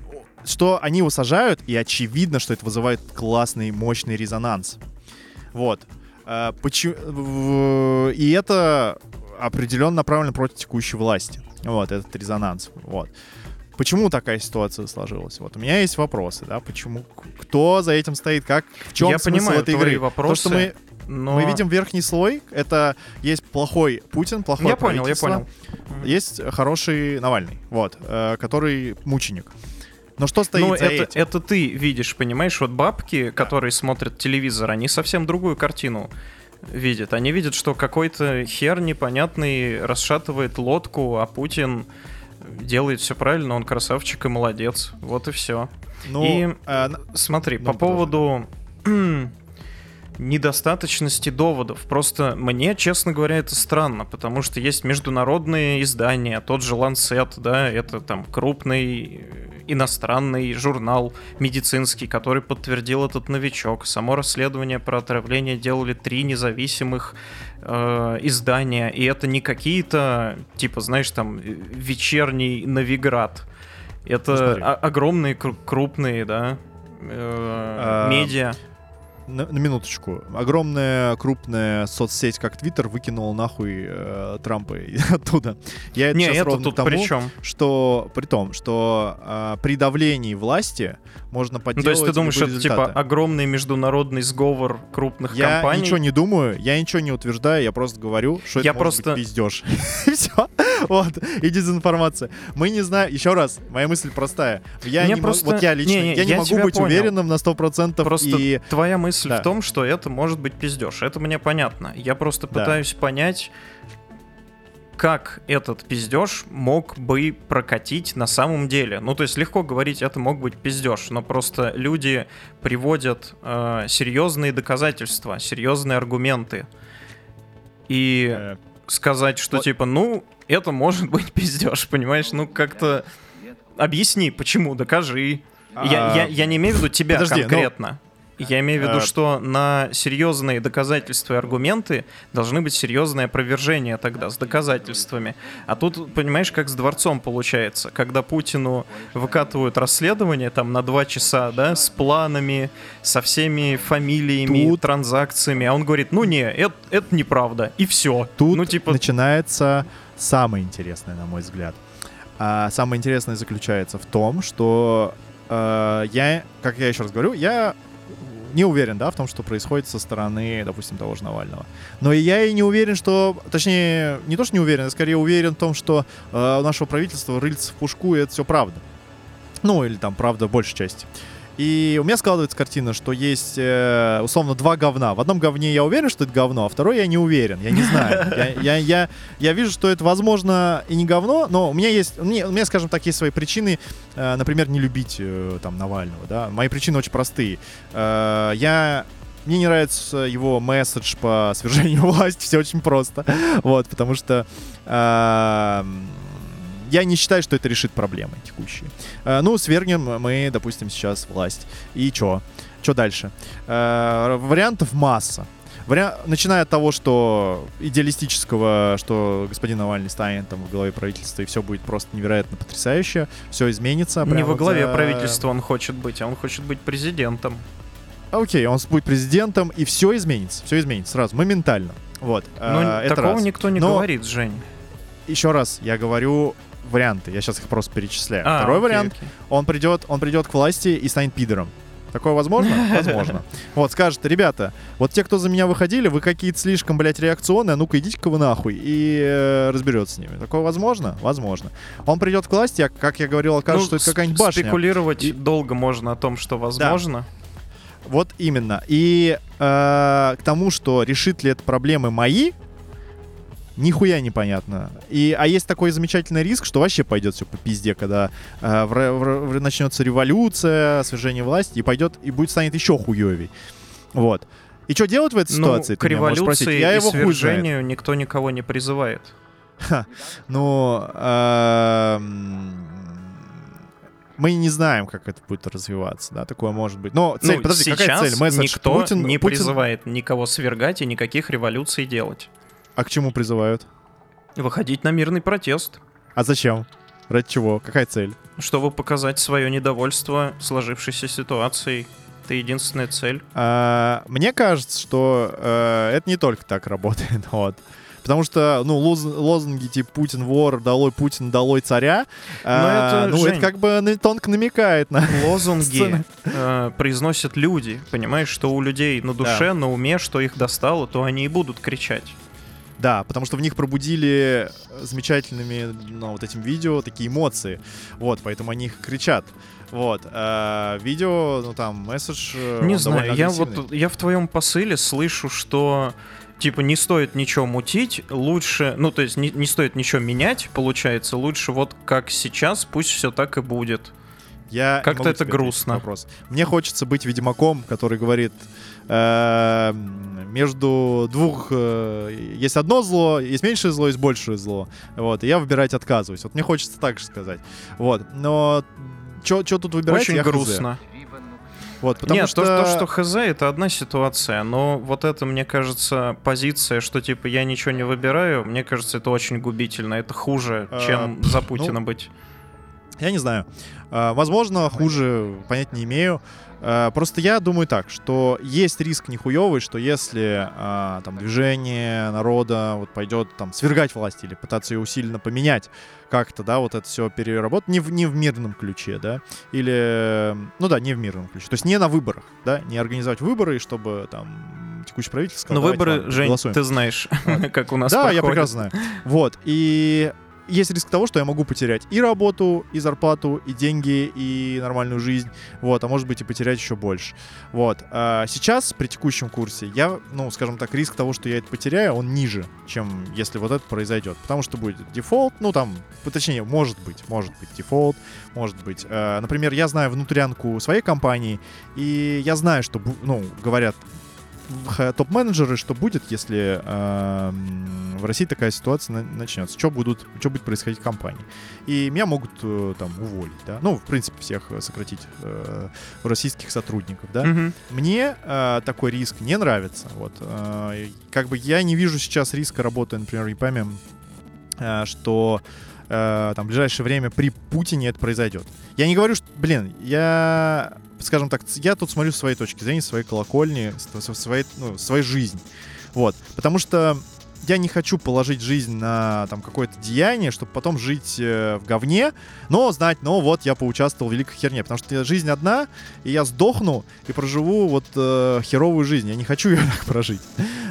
что они его сажают, и очевидно, что это вызывает классный, мощный резонанс. Вот. А, почему... И это определенно направлено против текущей власти. Вот, этот резонанс. Вот. Почему такая ситуация сложилась? Вот у меня есть вопросы, да, почему, кто за этим стоит, как, в чем Я смысл понимаю этой игры? Вопросы, То, что мы, но... мы видим верхний слой, это есть плохой Путин, плохой Я понял, я понял. Есть хороший Навальный, вот, э, который мученик. Но что стоит ну, за это, этим? это ты видишь, понимаешь? Вот бабки, которые смотрят телевизор, они совсем другую картину видят. Они видят, что какой-то хер непонятный расшатывает лодку, а Путин делает все правильно, он красавчик и молодец. Вот и все. Ну, и а, смотри, ну, по поводу недостаточности доводов. Просто мне, честно говоря, это странно, потому что есть международные издания, тот же Lancet, да, это там крупный иностранный журнал медицинский, который подтвердил этот новичок. Само расследование про отравление делали три независимых э, издания, и это не какие-то, типа, знаешь, там, вечерний Новиград. Это огромные, крупные, да, э, а, медиа на, на минуточку. Огромная крупная соцсеть, как Твиттер, выкинула нахуй э, Трампа [laughs] оттуда. Я это Не, это ровно тут тому, при чем? что при том, что э, при давлении власти можно подделать. Ну, то есть ты думаешь, это типа огромный международный сговор крупных я компаний? Я ничего не думаю, я ничего не утверждаю, я просто говорю, что я это просто... может быть пиздеж. [laughs] Все. Вот. И дезинформация. Мы не знаем, еще раз, моя мысль простая. Я не просто... Вот я лично, я не могу быть уверенным на 100%. Просто и... твоя мысль да. в том, что это может быть пиздеж. Это мне понятно. Я просто да. пытаюсь понять, как этот пиздеж мог бы прокатить на самом деле. Ну, то есть легко говорить, это мог быть пиздеж, но просто люди приводят э, серьезные доказательства, серьезные аргументы. И э, сказать, что вот. типа, ну, это может быть пиздеж, понимаешь? Ну, как-то объясни, почему, докажи. А... Я, я, я не имею в виду тебя Подожди, конкретно. Но... Я имею в виду, а... что на серьезные доказательства и аргументы должны быть серьезные опровержения тогда с доказательствами. А тут, понимаешь, как с дворцом получается. Когда Путину выкатывают расследование там на два часа, да, с планами, со всеми фамилиями, тут... транзакциями, а он говорит, ну не, это, это неправда, и все. Тут ну, типа... начинается самое интересное, на мой взгляд. А самое интересное заключается в том, что э, я, как я еще раз говорю, я не уверен, да, в том, что происходит со стороны, допустим, того же Навального. Но я и не уверен, что, точнее, не то, что не уверен, я скорее уверен в том, что э, у нашего правительства рыльца в пушку, и это все правда. Ну, или там правда большей части. И у меня складывается картина, что есть, э, условно, два говна. В одном говне я уверен, что это говно, а второй я не уверен. Я не знаю. [laughs] Я, я, я, я вижу, что это, возможно, и не говно, но у меня есть, у меня, у меня скажем так, есть свои причины, э, например, не любить э, там Навального. Да? Мои причины очень простые. Э, я мне не нравится его месседж по [laughs] свержению власти, все очень просто. Вот, потому что э, я не считаю, что это решит проблемы текущие. Э, ну, свергнем мы, допустим, сейчас власть. И чё? Чё дальше? Э, вариантов масса. Вариа... Начиная от того, что идеалистического, что господин Навальный станет там в главе правительства, и все будет просто невероятно потрясающе, все изменится. Не во главе за... правительства он хочет быть, а он хочет быть президентом. Окей, он будет президентом, и все изменится. Все изменится сразу, моментально. Вот. Но э, это такого раз. никто не Но... говорит, Жень. Еще раз, я говорю варианты. Я сейчас их просто перечисляю. А, Второй окей, вариант, окей. он придет, он придет к власти и станет пидором. Такое возможно? [laughs] Возможно. Вот, скажет, ребята, вот те, кто за меня выходили, вы какие-то слишком, блядь, реакционные, а ну-ка идите-ка вы нахуй, и э, разберется с ними. Такое возможно? Возможно. Он придет к власти, а, как я говорил, окажется, ну, что это какая-нибудь башня. Спекулировать и... долго можно о том, что возможно. Да. Вот именно. И э, к тому, что решит ли это проблемы мои, нихуя непонятно. И, а есть такой замечательный риск, что вообще пойдет все по пизде, когда э, в, в, в, начнется революция, свержение власти, и пойдет, и будет станет еще хуевей. Вот. И что делать в этой ну, ситуации? К революции Я и его свержению никто никого не призывает. Ха, ну, э, мы не знаем, как это будет развиваться, да, такое может быть. Но цель, ну, подожди, какая цель? Месседж никто Путин, не Путин... призывает никого свергать и никаких революций делать. А к чему призывают? Выходить на мирный протест. А зачем? Ради чего? Какая цель? Чтобы показать свое недовольство сложившейся ситуацией. Это единственная цель. А, мне кажется, что э, это не только так работает. [laughs] Вот. Потому что, ну, лоз, лозунги типа «Путин вор», «Долой Путин», «Долой царя», Но э, это, ну, Жень, это как бы тонко намекает на [laughs] Лозунги э, произносят люди, понимаешь, что у людей на душе, да. на уме, что их достало, то они и будут кричать. Да, потому что в них пробудили замечательными, ну, вот этим видео такие эмоции. Вот, поэтому они их кричат. Вот. А видео, ну там, месседж... Э, не знаю, я вот, я в твоем посыле слышу, что типа не стоит ничего мутить, лучше, ну то есть не, не стоит ничего менять, получается, лучше вот как сейчас, пусть все так и будет. Я Как-то это грустно. Вопрос. Мне хочется быть ведьмаком, который говорит, э, между двух э, есть одно зло, есть меньшее зло, есть большее зло. Вот, и я выбирать отказываюсь. Вот мне хочется так же сказать. Вот, но что тут выбирать? Очень я грустно. Вот, потому Нет, что... то, что, что хз, это одна ситуация, но вот это, мне кажется, позиция, что типа я ничего не выбираю, мне кажется, это очень губительно, это хуже, а, чем за Путина ну, быть. Я не знаю. А, возможно, хуже, понять не имею. А, просто я думаю так, что есть риск нехуевый, что если а, там движение народа вот пойдет там свергать власть или пытаться ее усиленно поменять как-то, да, вот это все переработать не в, не в мирном ключе, да, или, ну да, не в мирном ключе, то есть не на выборах, да, не организовать выборы, чтобы там текущее правительство сказало, Но выборы, ладно, Жень, голосуем. ты знаешь, [laughs] как у нас Да, я прекрасно знаю. Вот, и есть риск того, что я могу потерять и работу, и зарплату, и деньги, и нормальную жизнь, вот, а может быть и потерять еще больше, вот. А сейчас при текущем курсе я, ну, скажем так, риск того, что я это потеряю, он ниже, чем если вот это произойдет, потому что будет дефолт, ну, там, точнее, может быть, может быть дефолт, может быть, э, например, я знаю внутрянку своей компании, и я знаю, что, ну, говорят топ-менеджеры, что будет, если э, в России такая ситуация на- начнется? Что, будут, что будет происходить в компании? И меня могут э, там уволить, да? Ну, в принципе, всех сократить э, российских сотрудников, да? Mm-hmm. Мне э, такой риск не нравится. Вот. Э, как бы я не вижу сейчас риска работы, например, в ЕПАМе, э, что э, там в ближайшее время при Путине это произойдет. Я не говорю, что, блин, я скажем так, я тут смотрю с своей точки зрения, своей колокольни, своей, ну, своей жизни. Вот. Потому что я не хочу положить жизнь на там какое-то деяние, чтобы потом жить э, в говне, но знать, ну вот я поучаствовал в великой херне, потому что жизнь одна, и я сдохну и проживу вот э, херовую жизнь. Я не хочу [laughs] ее так прожить.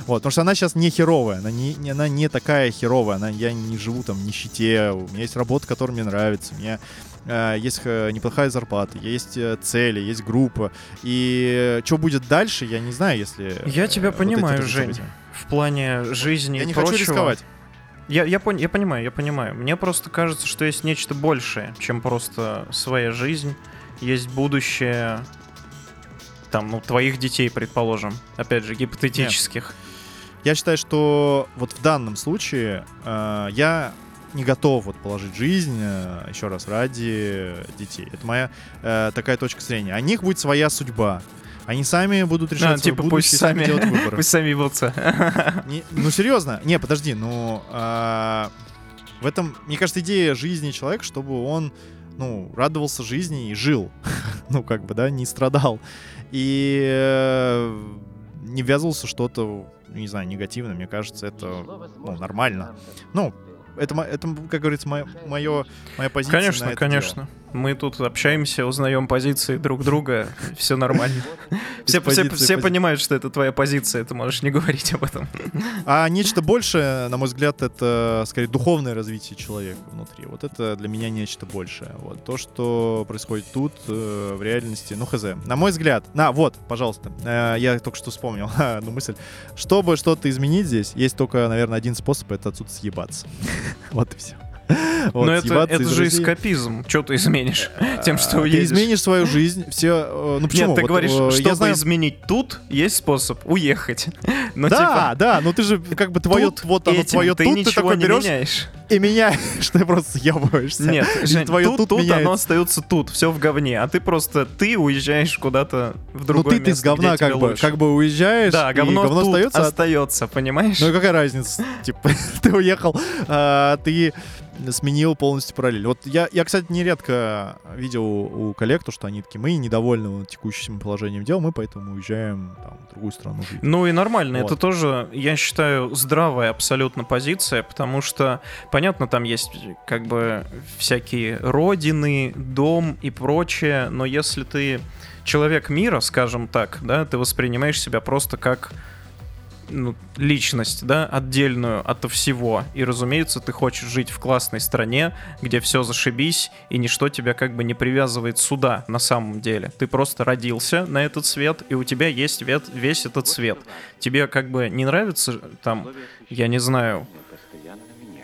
Вот, потому что она сейчас не херовая, она не, не, она не такая херовая, она, я не живу там в нищете, у меня есть работа, которая мне нравится, у меня есть э, неплохая зарплата, есть э, цели, есть группа. И что будет дальше, я не знаю, если... Я тебя вот понимаю, Жень. В плане жизни Я и не прочего. хочу рисковать. Я, я, пон- я понимаю, я понимаю. Мне просто кажется, что есть нечто большее, чем просто своя жизнь. Есть будущее, там, ну, твоих детей, предположим. Опять же, гипотетических. Я считаю, что вот в данном случае э, я не готов вот положить жизнь э, еще раз ради детей. Это моя э, такая точка зрения. У них будет своя судьба. Они сами будут решать свое типа, пусть будущее, сами, делать [laughs] выборы. пусть сами ебутся. [laughs] Не- ну серьезно, не, подожди, ну а, в этом, мне кажется, идея жизни человека, чтобы он, ну, радовался жизни и жил, [laughs] ну как бы, да, не страдал и э, не ввязывался что-то, не знаю, негативное. Мне кажется, это ну, нормально. Ну, это, это, как говорится, моя, моё- моя позиция. Конечно, конечно. Мы тут общаемся, узнаем позиции друг друга, все нормально. Все, все, позиции, все пози- понимают, что это твоя позиция, ты можешь не говорить об этом. А нечто большее, на мой взгляд, это скорее духовное развитие человека внутри. Вот это для меня нечто большее. Вот то, что происходит тут э, в реальности, ну хз. На мой взгляд, на вот, пожалуйста, э, я только что вспомнил [laughs] одну мысль. Чтобы что-то изменить здесь, есть только, наверное, один способ, это отсюда съебаться. [laughs] Вот и все. [laughs] Но это, это же эскапизм. Что ты изменишь? [laughs] Тем, что Ты уедешь. изменишь свою жизнь, все... э, Ну почему? Нет, ты Вот, говоришь, э, чтобы знаю... изменить тут, есть способ уехать. [laughs] Ну, да, типа, да, но ты же как бы твое, тут вот оно твое ты тут, ты такой не берешь меняешь. И меняешь, [laughs] ты просто съебываешься. Нет, Жень, твоё тут, тут тут меняется. оно остается тут, все в говне, а ты просто, ты уезжаешь куда-то в Ну другое ты, ты с место, говна как бы, лучше. как бы уезжаешь, Да, говно, говно остается. а- остается, понимаешь? Ну какая разница? [laughs] Типа, [laughs] ты уехал, а, ты сменил полностью параллель. Вот я, я, кстати, нередко видел у коллег то, что они такие, мы недовольны текущим положением дел, мы поэтому уезжаем там, в другую страну жить. Ну и нормально, Вот. это тоже, я считаю, здравая абсолютно позиция, потому что, понятно, там есть как бы всякие родины, дом и прочее, но если ты человек мира, скажем так, да, ты воспринимаешь себя просто как ну, личность, да, отдельную от всего. И, разумеется, ты хочешь жить в классной стране, где все зашибись, и ничто тебя как бы не привязывает сюда на самом деле. Ты просто родился на этот свет, и у тебя есть вет- весь этот свет. Тебе как бы не нравится там, я не знаю,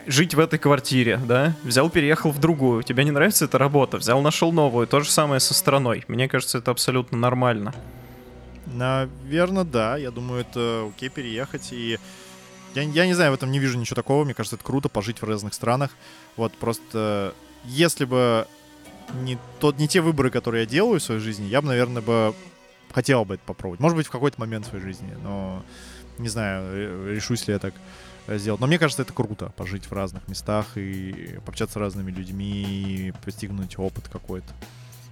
жить в этой квартире, да? Взял, переехал в другую. Тебе не нравится эта работа? Взял, нашел новую. То же самое со страной. Мне кажется, это абсолютно нормально. Наверное, да. Я думаю, это окей переехать. И я, я не знаю, в этом не вижу ничего такого. Мне кажется, это круто пожить в разных странах. Вот просто если бы не, тот, не те выборы, которые я делаю в своей жизни, я бы, наверное, бы хотел бы это попробовать. Может быть, в какой-то момент своей жизни. Но не знаю, э, решусь ли я так сделать. Но мне кажется, это круто пожить в разных местах и пообщаться с разными людьми, и постигнуть опыт какой-то.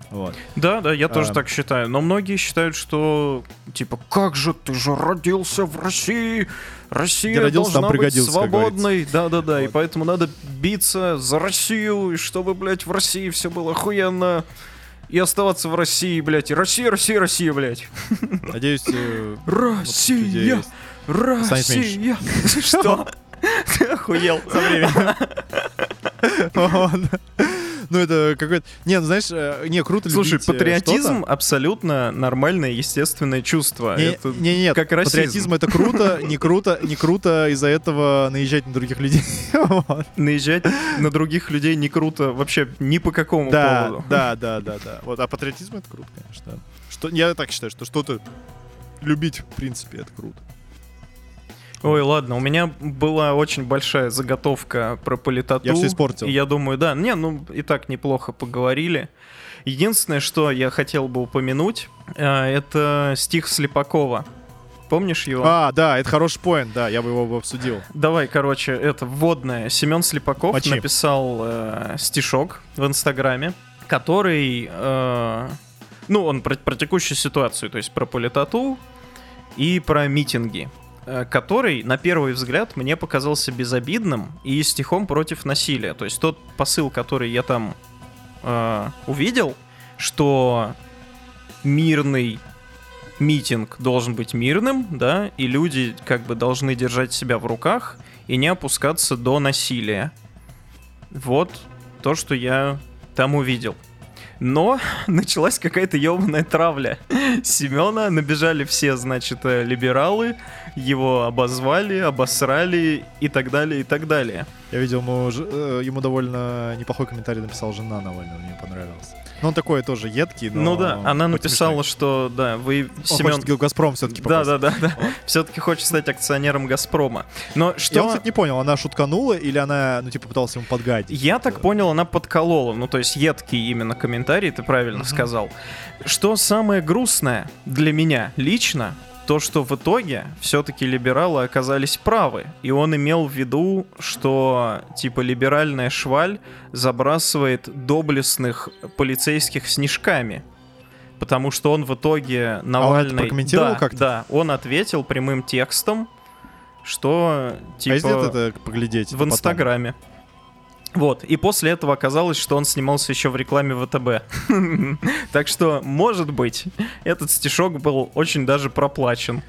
Вот. Да, да, я тоже А. так считаю. Но многие считают, что типа, как же ты же родился в России? Россия Где родился, должна быть свободной. Да, да, да. И Вот. поэтому надо биться за Россию, и чтобы, блядь, в России все было охуенно. И оставаться в России, блядь. И Россия, Россия, Россия, блядь. Надеюсь, э, вот таких людей Россия! [laughs] Что? Ты охуел. со временем. [laughs] Ну, это какой-то... Не, ну, знаешь, э, не, круто Слушай, э, патриотизм абсолютно нормальное, естественное чувство. Не, Это не, нет, как расизм. патриотизм это круто, не круто, не круто из-за этого наезжать на других людей. [laughs] Наезжать на других людей не круто вообще ни по какому Да, поводу. да, да, да, да. Вот, а патриотизм это круто, конечно. Что, я так считаю, что что-то любить, в принципе, это круто. Ой, ладно, у меня была очень большая заготовка про политоту. Я все испортил. И я думаю, да, не, ну и так неплохо поговорили. Единственное, что я хотел бы упомянуть, э, это стих Слепакова. Помнишь его? А, да, это хороший поинт, да, я бы его обсудил. Давай, короче, это вводное. Семен Слепаков Мочи. написал э, стишок в Инстаграме, который, э, ну, он про, про текущую ситуацию, то есть про политоту и про митинги. Э, который, на первый взгляд, мне показался безобидным и стихом против насилия. То есть тот посыл, который я там э, увидел, что мирный митинг должен быть мирным, да, и люди как бы должны держать себя в руках и не опускаться до насилия. Вот то, что я там увидел. Но [laughs] началась какая-то ебаная травля Семена, набежали все, значит, э, либералы, его обозвали, обосрали и так далее, и так далее. Я видел, ему, э, ему довольно неплохой комментарий написал жена Навального, мне понравилось. Ну, он такой тоже едкий, но... Ну да, она написала, смешной. что, да, вы, он Семен... хочет Газпром все-таки Да, да, да, да. Вот. Все-таки хочет стать акционером Газпрома. Но что... Я, кстати, не понял, она шутканула или она, ну, типа, пыталась ему подгадить? Я так понял, она подколола. Ну, то есть едкий именно комментарий, ты правильно mm-hmm. сказал. Что самое грустное для меня лично, то, что в итоге все-таки либералы оказались правы. И он имел в виду, что типа либеральная шваль забрасывает доблестных полицейских снежками. Потому что он в итоге Навальный... А он это прокомментировал да, как-то? Да, он ответил прямым текстом, что типа... А где это поглядеть? В Инстаграме. Потом? Вот, и после этого оказалось, что он снимался еще в рекламе ВТБ. [laughs] Так что, может быть, этот стишок был очень даже проплачен.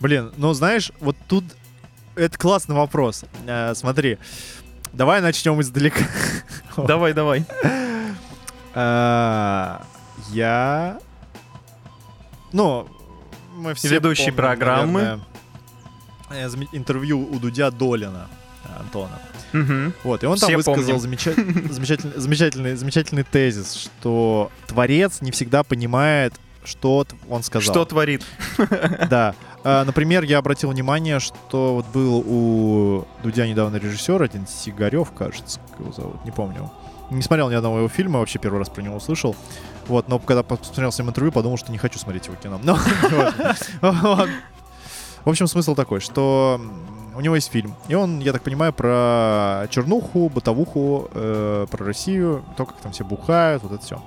Блин, ну знаешь, вот тут это классный вопрос. Э, смотри, давай начнем издалека. [laughs] Давай, давай. Э, я... Ну, мы все Ведущий программы. Наверное, интервью у Дудя Долина Антона. Угу. Вот, и он Все там высказал замеча- замечательный, замечательный, замечательный тезис, что творец не всегда понимает, что он сказал. Что творит. Да. А, например, я обратил внимание, что вот был у Дудя недавно режиссер, один Сигарев, кажется, как его зовут, не помню. Не смотрел ни одного его фильма, вообще первый раз про него услышал. Вот, но когда посмотрел с ним интервью, подумал, что не хочу смотреть его кино. [laughs] Но, В общем, смысл такой, что у него есть фильм. И он, я так понимаю, про чернуху, бытовуху, э, про Россию, то, как там все бухают, вот это все.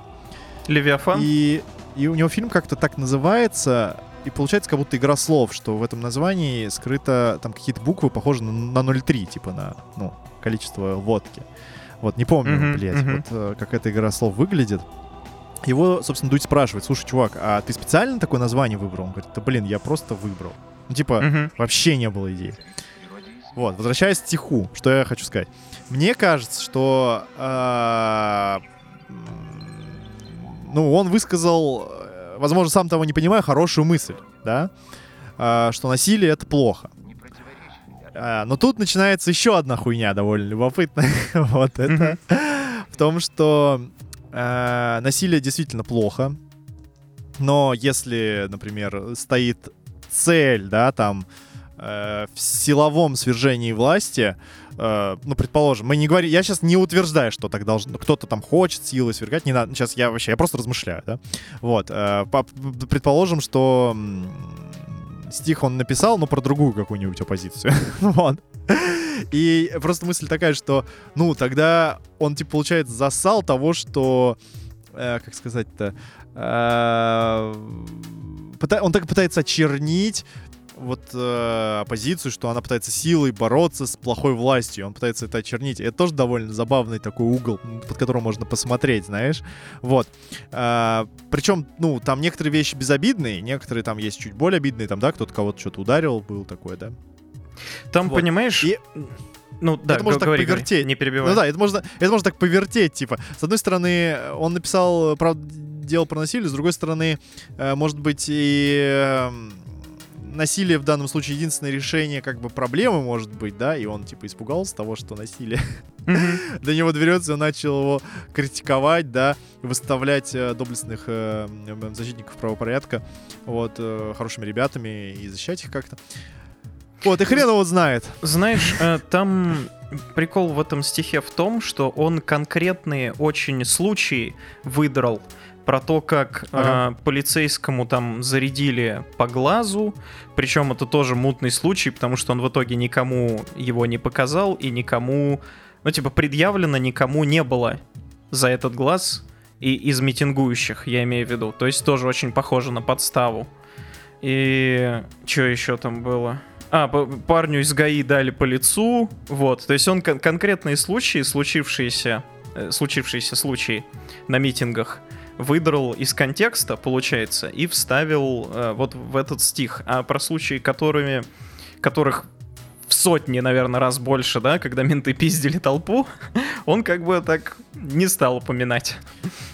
Левиафан? И, и у него фильм как-то так называется, и получается как будто игра слов, что в этом названии скрыто там какие-то буквы, похожи на, на 0,3, типа на, ну, количество водки. Вот, не помню, mm-hmm, блядь, mm-hmm. вот э, как эта игра слов выглядит. Его, собственно, Дудь спрашивает, слушай, чувак, а ты специально такое название выбрал? Он говорит, да блин, я просто выбрал. Ну, типа, mm-hmm. вообще не было идеи. Вот, возвращаясь к стиху, что я хочу сказать. Мне кажется, что э, ну, он высказал, э, возможно, сам того не понимая, хорошую мысль, да, э, что насилие это плохо. Э, но тут начинается еще одна хуйня довольно любопытная. [laughs] вот это в том, что э, насилие действительно плохо. Но если, например, стоит цель, да, там, э, в силовом свержении власти, э, ну, предположим, мы не говорим, я сейчас не утверждаю, что так должно, кто-то там хочет силы свергать, не надо, сейчас я вообще, я просто размышляю, да, вот, э, по, предположим, что стих он написал, но про другую какую-нибудь оппозицию, [laughs] вот. И просто мысль такая, что, ну, тогда он, типа, получается, засал того, что, э, как сказать-то, э, он так пытается очернить вот э, оппозицию, что она пытается силой бороться с плохой властью, он пытается это очернить. это тоже довольно забавный такой угол, под которым можно посмотреть, знаешь. Вот. Э, причем, ну, там некоторые вещи безобидные, некоторые там есть чуть более обидные, там, да, кто-то кого-то что-то ударил, был такое, да. Там, вот. понимаешь... И... Ну, да, это можно говори, так повертеть. Говори, не перебивай. Ну да, это можно, это можно так повертеть, типа. С одной стороны, он написал, правда, дело про насилие, с другой стороны, э, может быть, и э, насилие в данном случае единственное решение как бы проблемы может быть, да, и он типа испугался того, что насилие до него дверется, он начал его критиковать, да, выставлять э, доблестных э, защитников правопорядка, вот, э, хорошими ребятами и защищать их как-то. Вот, и хрен его знает. Знаешь, там прикол в этом стихе в том, что он конкретные очень случаи выдрал, про то, как ага. э, полицейскому там зарядили по глазу. Причем это тоже мутный случай, потому что он в итоге никому его не показал и никому, ну типа предъявлено никому не было за этот глаз и из митингующих, я имею в виду. То есть тоже очень похоже на подставу. И что еще там было? А, парню из ГАИ дали по лицу, вот. То есть он кон- конкретные случаи, случившиеся, э, случившиеся случаи на митингах, выдрал из контекста, получается, и вставил э, вот в этот стих. А про случаи, которыми, которых в сотни, наверное, раз больше, да, когда менты пиздили толпу, [laughs] он как бы так не стал упоминать.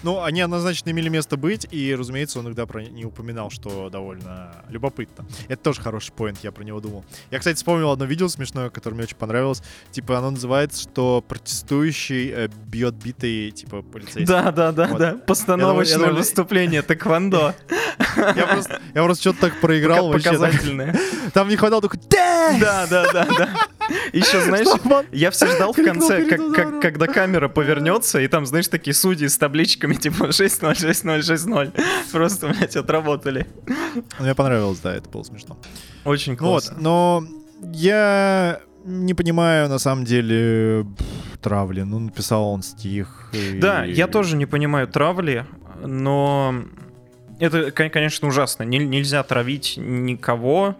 Ну, они однозначно имели место быть, и, разумеется, он иногда про не упоминал, что довольно любопытно. Это тоже хороший поинт, я про него думал. Я, кстати, вспомнил одно видео смешное, которое мне очень понравилось. Типа, оно называется, что протестующий э, бьет битый, типа, полицейский. Да, да, да, Вот. да. Постановочное Я думаю- выступление тэквондо. Я просто, я просто что-то так проиграл вообще. Показательное. Там не хватало только «Да!» Да, да, да, да. Еще, знаешь, я все ждал в конце, когда камера [laughs] повернется, и там, знаешь, такие судьи с табличками, типа 6-0, 6-0, 6-0. Просто, блядь, отработали. Мне понравилось, да, это было смешно. Очень Ну Вот, классно. но я не понимаю, на самом деле, травли. Ну, написал он стих. и- Да, я тоже не понимаю травли, но это, кон- конечно, ужасно. Нель- Нельзя травить никого.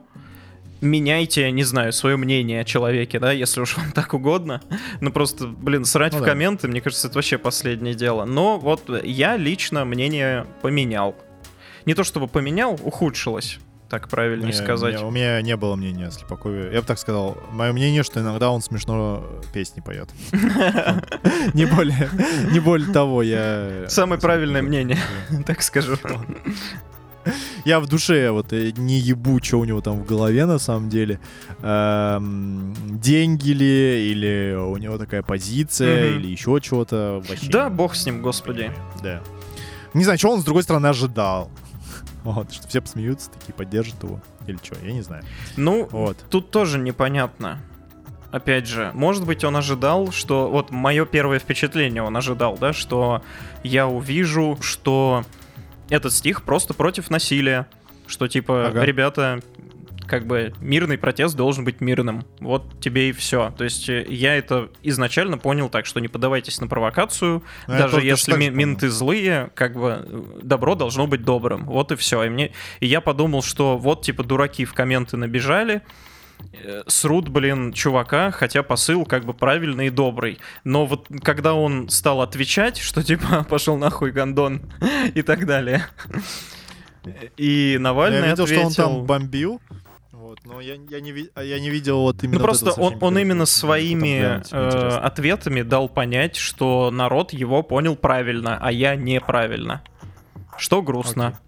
Меняйте, не знаю, свое мнение о человеке, да, если уж вам так угодно. Ну просто, блин, срать Ну в да. комменты, мне кажется, это вообще последнее дело. Но вот я лично мнение поменял. Не то чтобы поменял, ухудшилось, так правильнее Не, сказать. у меня- У меня не было мнения о Слепакове. Я бы так сказал. Мое мнение, что иногда он смешно песни поет. [laughs] Не более, не более того, я... Самое правильное мнение, [laughs] так скажу. Я в душе вот э, не ебу, что у него там в голове на самом деле. Эм, Деньги ли, или у него такая позиция, Мгм. или еще чего-то. Вообще Да, бог с ним, господи. Да. Не знаю, что он с другой стороны ожидал. [laughs] Вот, что все посмеются, такие поддержат его. Или что, я не знаю. Ну, Вот. Тут тоже непонятно. Опять же, может быть, он ожидал, что... Вот мое первое впечатление он ожидал, да, что я увижу, что этот стих просто против насилия. Что, типа, Ага. ребята, как бы мирный протест должен быть мирным. Вот тебе и все. То есть э, я это изначально понял так, что не поддавайтесь на провокацию, я даже если ми- менты злые, как бы добро должно быть добрым. Вот и все. И, мне... и я подумал, что вот типа дураки в комменты набежали, срут, блин, чувака, хотя посыл как бы правильный и добрый. Но вот когда он стал отвечать, что типа [laughs] пошел нахуй гондон [laughs] и так далее. И Навальный Я видел, ответил... что он там бомбил. Вот, но я, я, не, я не видел вот именно Ну просто он, он именно своими э, ответами дал понять, что народ его понял правильно, а я неправильно. Что грустно.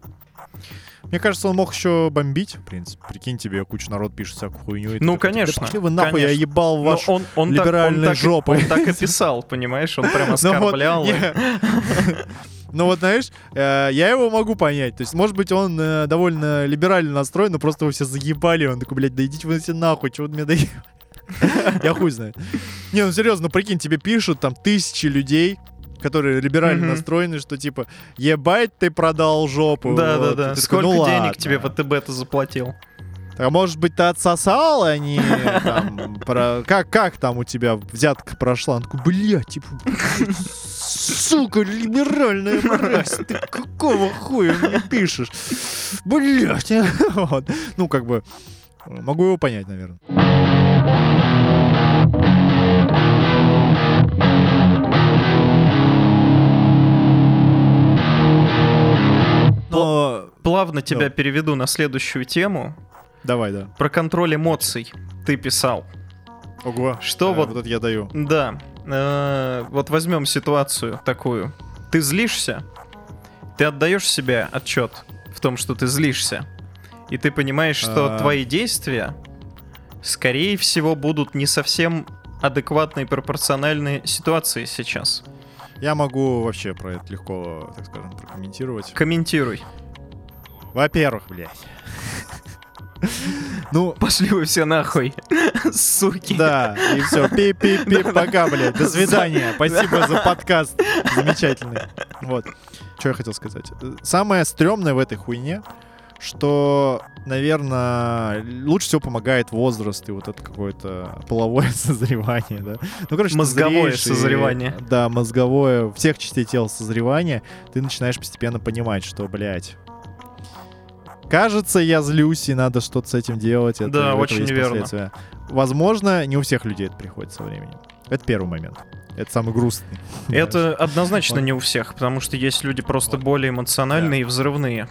Мне кажется, он мог еще бомбить, в принципе. Прикинь, тебе куча народ пишет всякую хуйню. Ну, конечно, Да пошли вы нахуй, я конечно. ебал Но ваш... он, он, так, он, либеральной так, он так и писал, понимаешь? Он прям [laughs] Ну оскорблял. [laughs] Ну вот, знаешь, э, я его могу понять. То есть, может быть, он э, довольно либерально настроен, но просто вы все заебали. Он такой, блядь, да идите вы все нахуй, чего вы мне даете? [laughs] Я хуй знаю. Не, ну серьезно, ну прикинь, тебе пишут там тысячи людей, которые либерально Мгм. настроены, что типа, ебать ты продал жопу. Да, да, Вот. И да. ты такой, Сколько «Ну денег ладно». тебе ВТБ-то заплатил? А может быть, ты отсосал, а не там, про... как, как там у тебя взятка прошла? Он такой, блядь, типа, сука, либеральная мразь, ты какого хуя мне пишешь? Блядь, [laughs] вот. Ну, как бы, могу его понять, наверное. Но... Плавно тебя Да. переведу на следующую тему. Давай, да. Про контроль эмоций ты писал. Ого. Что э, вот- Вот это я даю. Да. э, вот возьмем ситуацию такую. Ты злишься, ты отдаешь себе отчет в том, что ты злишься, и ты понимаешь, что А. твои действия, скорее всего, будут не совсем адекватной и пропорциональной ситуации сейчас. Я могу вообще про это легко, так скажем, прокомментировать. Комментируй. Во-первых, блядь. Ну, Пошли вы все нахуй, суки. Да, и все. Пи-пи-пи, пока, блядь. До свидания. Спасибо за подкаст. Замечательный. Вот. Что я хотел сказать. Самое стрёмное в этой хуйне, что, наверное, лучше всего помогает возраст и вот это какое-то половое [laughs] созревание, да. Ну, короче, Мозговое зреешь и- созревание. да, мозговое, всех частей тела созревания, ты начинаешь постепенно понимать, что, блядь, кажется, я злюсь, и надо что-то с этим делать. Это, Да, очень верно. последствия. Возможно, не у всех людей это приходит со временем. Это первый момент. Это самый грустный. Это [laughs] однозначно Вот. не у всех, потому что есть люди просто Вот. более эмоциональные и взрывные.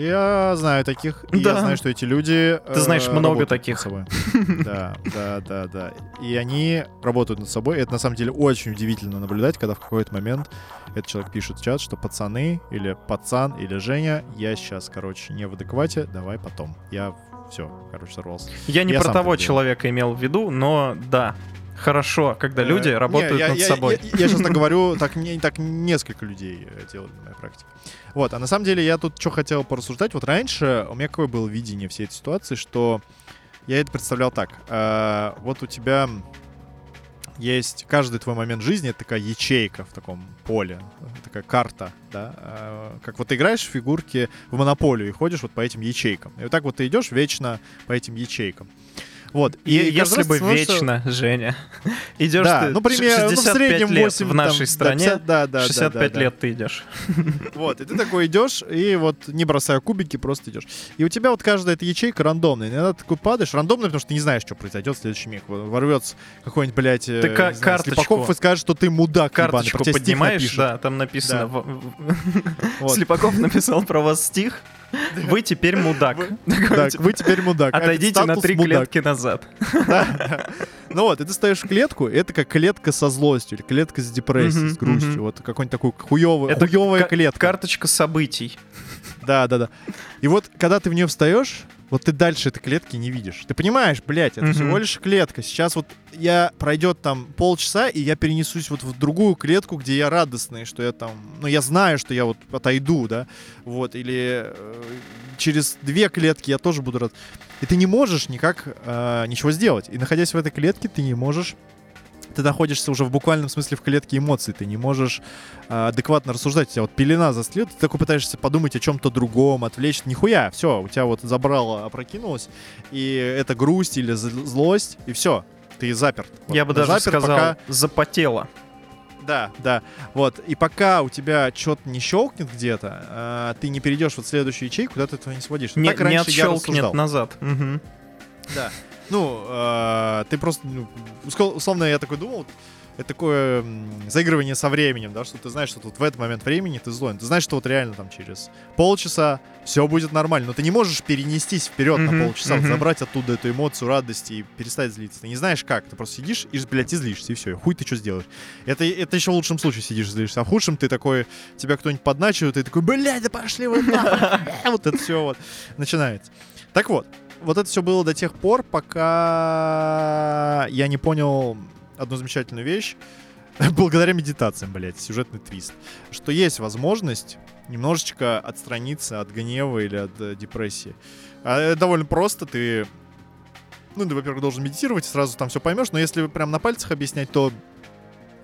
Я знаю таких, и Да. я знаю, что эти люди... Ты знаешь э, много таких. [laughs] Да, да, да, да. И они работают над собой. Это на самом деле очень удивительно наблюдать, когда в какой-то момент этот человек пишет в чат, что пацаны, или пацан, или Женя, я сейчас, короче, не в адеквате, давай потом. Я все, короче, сорвался. Я не Я про того человека имел в виду, но да, хорошо, когда люди Э, работают не, я, над я- собой. Я, я, честно говорю, так, не, так несколько людей э, делают на моей практике. Вот, а на самом деле я тут что хотел порассуждать. Вот раньше у меня какое было видение всей этой ситуации, что я это представлял так. э, вот у тебя есть каждый твой момент жизни, это такая ячейка в таком поле, такая карта, да. э, как вот ты играешь в фигурки в монополию и ходишь вот по этим ячейкам. И вот так вот ты идешь вечно по этим ячейкам. Вот. И, каждый если бы становится- вечно, Женя, [laughs] идешь да, ты ну, примерно, ну, в 65 среднем лет 8 в нашей там, стране, да, 50, да, да, да, 65 да, да. лет ты идешь. [laughs] Вот, и ты такой идешь, и вот не бросая кубики, просто идешь. И у тебя вот каждая эта ячейка рандомная. Иногда ты такой падаешь, рандомно, потому что ты не знаешь, что произойдет в следующий миг. Ворвется какой-нибудь, блядь, э, Ты не ка- знаю, карточку- Слепаков и скажет, что ты мудак ебаный, Карточку стих поднимаешь, да, там написано, Да. [laughs] Вот. Слепаков написал про вас стих, вы теперь мудак. Вы- Так, типа, вы теперь мудак. Отойдите на три клетки назад. [laughs] Ну вот, и ты стоишь в клетку, это как клетка со злостью, или клетка с депрессией, с грустью. Вот какой-нибудь такой хуёвый, Это хуёвая ка- клетка. Карточка событий. Да, да, да. И вот, когда ты в нее встаешь, вот ты дальше этой клетки не видишь. Ты понимаешь, блядь, это Мгм. всего лишь клетка. Сейчас вот я пройдет там полчаса, и я перенесусь вот в другую клетку, где я радостный, что я там, ну, я знаю, что я вот отойду, да, вот, или э, через две клетки я тоже буду рад. И ты не можешь никак э, ничего сделать. И находясь в этой клетке, ты не можешь ты находишься уже в буквальном смысле в клетке эмоций, ты не можешь а, адекватно рассуждать, у тебя вот пелена застыла, ты такой пытаешься подумать о чем-то другом, отвлечься, нихуя, все, у тебя вот забрало, опрокинулось, и это грусть или зл- злость, и все, ты заперт. Вот, Я бы даже заперт, сказал, пока- запотело. Да, да, вот, и пока у тебя что-то не щелкнет где-то, а, ты не перейдешь вот в следующую ячейку, куда ты этого не сводишь. Не, так не раньше я отщелкнет рассуждал. назад. Мгм. Да. Ну, э, ты просто, ну, условно, я такой думал, это такое заигрывание со временем, да, что ты знаешь, что тут в этот момент времени ты злой. Ты знаешь, что вот реально там через полчаса все будет нормально, но ты не можешь перенестись вперед Мгм, на полчаса, вот мгм. забрать оттуда эту эмоцию радости и перестать злиться. Ты не знаешь как, ты просто сидишь и, блядь, и злишься, и все, хуй ты что сделаешь. Это, это еще в лучшем случае сидишь и злишься, а в худшем ты такой, тебя кто-нибудь подначивает, и ты такой, блядь, да пошли вы нахуй!» [laughs] Вот это все вот начинается. Так вот, вот это все было до тех пор, пока я не понял одну замечательную вещь. [laughs] Благодаря медитациям, блядь, сюжетный твист. Что есть возможность немножечко отстраниться от гнева или от э, депрессии. А это довольно просто. Ты, ну, ты, во-первых, должен медитировать, сразу там все поймешь. Но если прям на пальцах объяснять, то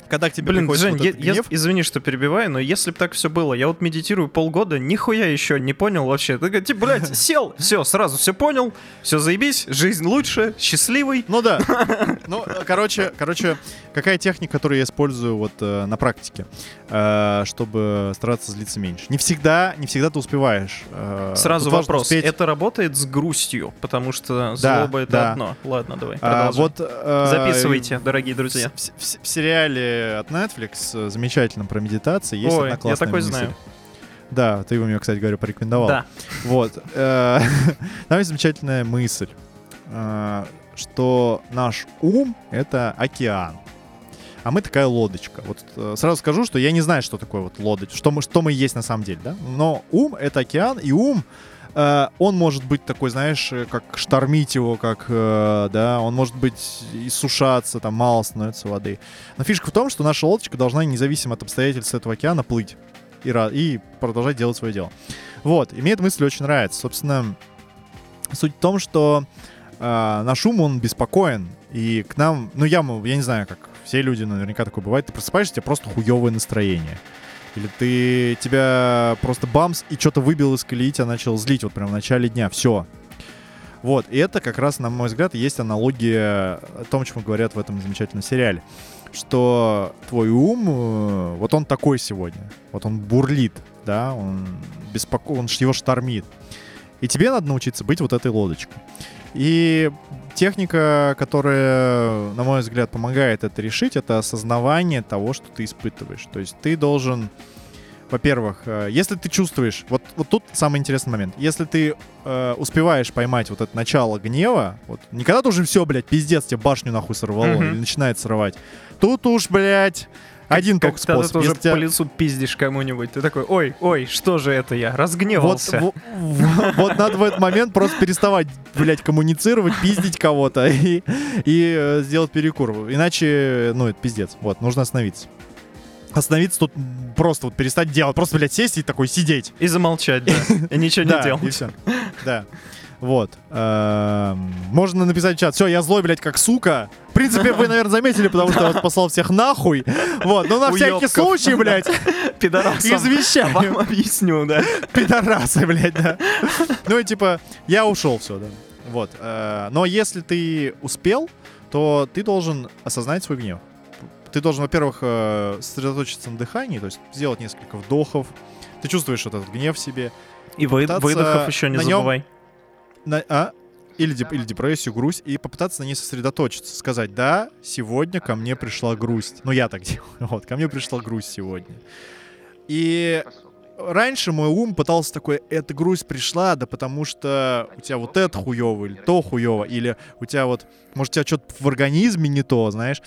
когда к тебе Блин, приходит Жень, вот я- этот я- гнев, извини, что перебиваю, но если бы так все было, я вот медитирую полгода, нихуя еще не понял вообще. Ты, типа, блядь, [laughs] сел, все, сразу все понял, все заебись, жизнь лучше, счастливый. Ну да. [laughs] Ну, короче, короче, какая техника, которую я использую вот э, на практике, э, чтобы стараться злиться меньше. Не всегда, не всегда ты успеваешь. э, Сразу вопрос, успеть. это работает с грустью, потому что Да, злоба это да. одно. Ладно, давай, А, продолжай. вот э, Записывайте, дорогие друзья. В, в- в сериале от Netflix э, замечательном про медитации есть Ой, одна я классная такой мысль. знаю. Да, ты его мне, кстати говоря, порекомендовал. Да. Вот. э, [laughs] Там есть замечательная мысль, э, что наш ум — это океан. А мы такая лодочка. Вот э, сразу скажу, что я не знаю, что такое вот лодочка, что мы, что мы есть на самом деле, да? Но ум — это океан, и ум э, он может быть такой, знаешь, э, как штормить его, как, да, он может быть иссушаться, там мало становится воды. Но фишка в том, что наша лодочка должна, независимо от обстоятельств этого океана, плыть и, и продолжать делать свое дело. Вот, и мне эта мысль очень нравится. Собственно, суть в том, что э, наш ум, он беспокоен, и к нам, ну я, я не знаю, как все люди наверняка такое бывает, ты просыпаешься, у тебя просто хуевое настроение. Или ты, тебя просто бамс и что-то выбил из колеи, тебя начал злить вот прям в начале дня, все. Вот, и это как раз, на мой взгляд, есть аналогия о том, чем говорят в этом замечательном сериале. Что твой ум, э, вот он такой сегодня, вот он бурлит. да, он беспоко... он его штормит. И тебе надо научиться быть вот этой лодочкой. И техника, которая, на мой взгляд, помогает это решить, это осознавание того, что ты испытываешь. То есть ты должен, во-первых, э, если ты чувствуешь, вот, вот тут самый интересный момент, если ты э, успеваешь поймать вот это начало гнева, вот, не когда ты уже все, блядь, пиздец, тебе башню нахуй сорвало Мгм. или начинает срывать, тут уж, блядь, один только Когда способ. ты уже тебя- по лицу пиздишь кому-нибудь, ты такой, ой, ой, что же это я, разгневался. вот надо в этот момент просто переставать, блядь, коммуницировать, пиздить кого-то и, и э, сделать перекур. Иначе, ну, это пиздец. Вот, нужно остановиться. Остановиться тут просто вот перестать делать. Просто, блядь, сесть и такой сидеть. И замолчать, да. И ничего не Да, и делать. все. Да. Вот. Эм, Можно написать в чат. Все, я злой, блядь, как сука. В принципе, вы, наверное, заметили, потому что я вас послал всех нахуй. Вот, но на всякий случай, блядь, Пидорасом. извещаю. Вам объясню, да. Пидорасы, блядь, да. Ну и типа, я ушел, все, да. Вот. э, Но если ты успел, то ты должен осознать свой гнев. Ты должен, во-первых, э, сосредоточиться на дыхании, то есть сделать несколько вдохов. Ты чувствуешь этот гнев в себе. И вы- выдохов еще не на нем- забывай. На- а? Или, деп- или депрессию, грусть, и попытаться на ней сосредоточиться. Сказать, да, сегодня ко мне пришла грусть. Ну, я так делаю. [laughs] Вот, ко мне пришла грусть сегодня. И раньше мой ум пытался такой, эта грусть пришла, да потому что у тебя вот это хуево, или то хуево, или у тебя вот, может, у тебя что-то в организме не то, знаешь.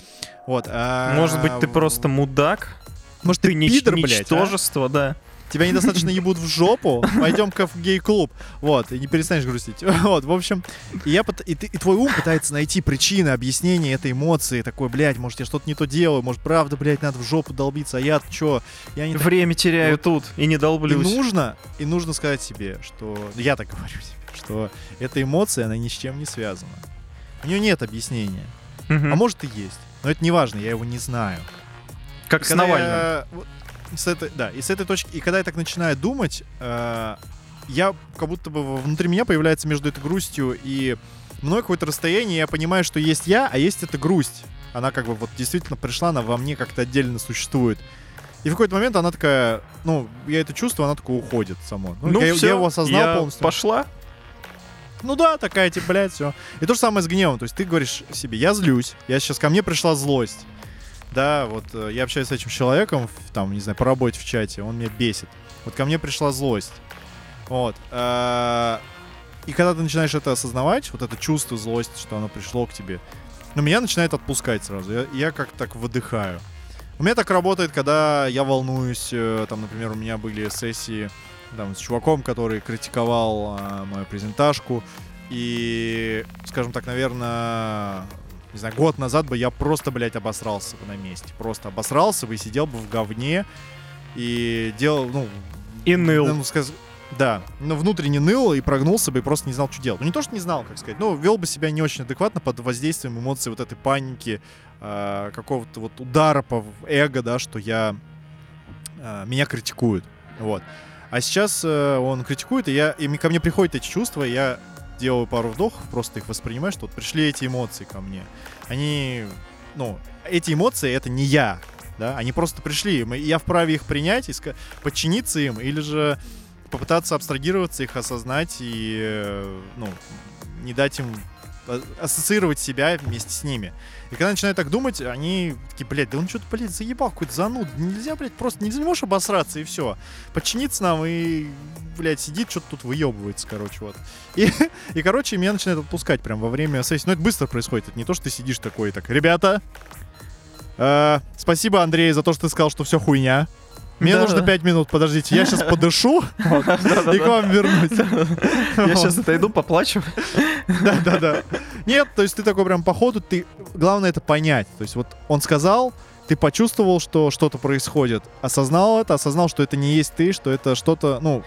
Вот. а Может быть, ты просто мудак, Может, ты ты нич- пидор, блядь, а? ничтожество, да. Тебя недостаточно ебут в жопу, пойдем-ка в гей-клуб. Вот, и не перестанешь грустить. [laughs] Вот, в общем, и, я, и, ты- и твой ум пытается найти причины, объяснения этой эмоции. Такой, блядь, может, я что-то не то делаю, может, правда, блядь, надо в жопу долбиться, а я чё? Я не так Время теряю Вот. тут и не и долблюсь. нужно, и нужно сказать себе, что... Я так говорю себе, что эта эмоция, она ни с чем не связана. У нее нет объяснения. Мгм. А может и есть. Но это не важно, я его не знаю. Как И с Навальным. я- с этой, да, и с этой точки, и когда я так начинаю думать, э, я как будто бы внутри меня появляется между этой грустью и мной какое-то расстояние, я понимаю, что есть я, а есть эта грусть. Она как бы вот действительно пришла, она во мне как-то отдельно существует. И в какой-то момент она такая, ну, я это чувствую, она такая уходит само. Ну, я, всё, я его осознал я полностью. Пошла. Ну да, такая, типа, блядь, все. И то же самое с гневом. То есть ты говоришь себе, я злюсь, я сейчас ко мне пришла злость. Да, вот э, я общаюсь с этим человеком, там, не знаю, по работе в чате, он меня бесит. Вот ко мне пришла злость. Вот. э, И когда ты начинаешь это осознавать, вот это чувство злости, что оно пришло к тебе, ну, меня начинает отпускать сразу. Я, я как так выдыхаю. У меня так работает, когда я волнуюсь, э, там, например, у меня были сессии там, с чуваком, который критиковал а, мою презентажку. И, скажем так, наверное, не знаю, год назад бы я просто, блядь, обосрался бы на месте. Просто обосрался бы и сидел бы в говне и делал, ну... И ныл. ну, сказ- Да, ну, внутренне ныл и прогнулся бы и просто не знал, что делать. Ну, не то, что не знал, как сказать, но вел бы себя не очень адекватно под воздействием эмоций вот этой паники, а, какого-то вот удара по эго, да, что я... а, меня критикуют, вот. А сейчас э, он критикует, и, я, и ко мне приходят эти чувства, и я делаю пару вдохов, просто их воспринимаю, что вот пришли эти эмоции ко мне. Они, ну, эти эмоции — это не я, да, они просто пришли, и я вправе их принять, подчиниться им, или же попытаться абстрагироваться, их осознать и, э, ну, не дать им ассоциировать себя вместе с ними. И когда начинают так думать, они такие, блядь, да он что-то, блядь, заебал какой-то зануд. Нельзя, блядь, просто нельзя, не можешь обосраться и все. Подчиниться нам и, блядь, сидит, что-то тут выебывается, короче, вот. И, [laughs] и, короче, меня начинает отпускать прям во время сессии. Но это быстро происходит. Это не то, что ты сидишь такой, так, ребята, э, спасибо, Андрей, за то, что ты сказал, что все хуйня. Мне Да, нужно да. 5 минут, подождите, я сейчас подышу [laughs] и к вам вернусь. [laughs] Я сейчас отойду, поплачу. Да, да, да. Нет, то есть ты такой прям по ходу, ты... Главное это понять. То есть вот он сказал, ты почувствовал, что что-то происходит, осознал это, осознал, что это не есть ты, что это что-то, ну,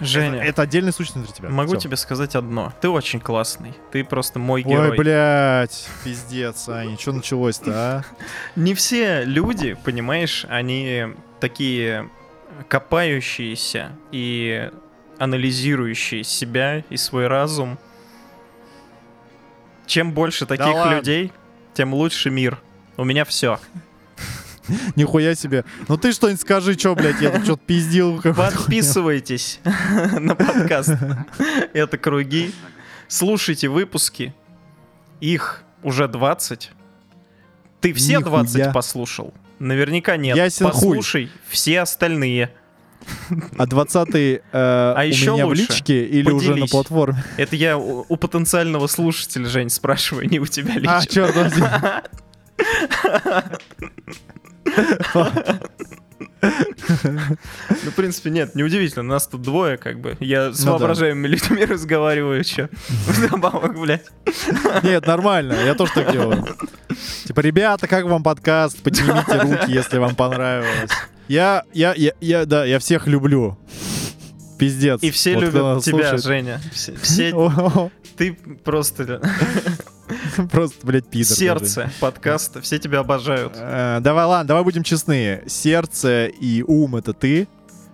Женя, это, это отдельный сущность внутри тебя. могу Всё. тебе сказать одно. Ты очень классный. Ты просто мой Ой, герой. блядь, пиздец, Аня, что началось-то, а? [laughs] Не все люди, понимаешь, они такие копающиеся и анализирующие себя и свой разум. Чем больше таких ладно. людей, тем лучше мир. У меня все. [laughs] Нихуя себе. Ну ты что-нибудь скажи, что, блядь, я тут что-то пиздил. Подписывайтесь [laughs] на подкаст [laughs] «Это круги». Слушайте выпуски. Их уже 20. Ты все Нихуя. 20 послушал? Наверняка нет. Ясен хуй. Послушай все остальные. А 20-й э, у еще меня лучше. в личке или уже на Поделись. платформе? Это я у, у потенциального слушателя, Жень, спрашиваю, не у тебя А, лично. черт возьми. Ну, в принципе, нет, неудивительно, нас тут двое, как бы. Я с Ну да. воображаемыми людьми [laughs] разговариваю еще. Вдобавок, блядь. Нет, нормально, я тоже так делаю. Типа, ребята, как вам подкаст? Поднимите руки, если вам понравилось. Я, я, я, я, да, я всех люблю. Пиздец. И все Вот любят тебя, слушает. Женя. Все, все- ты просто [laughs] Просто, блядь, пидор. сердце подкаста, все тебя обожают. Э, Давай, ладно, давай будем честны. Сердце и ум — это ты.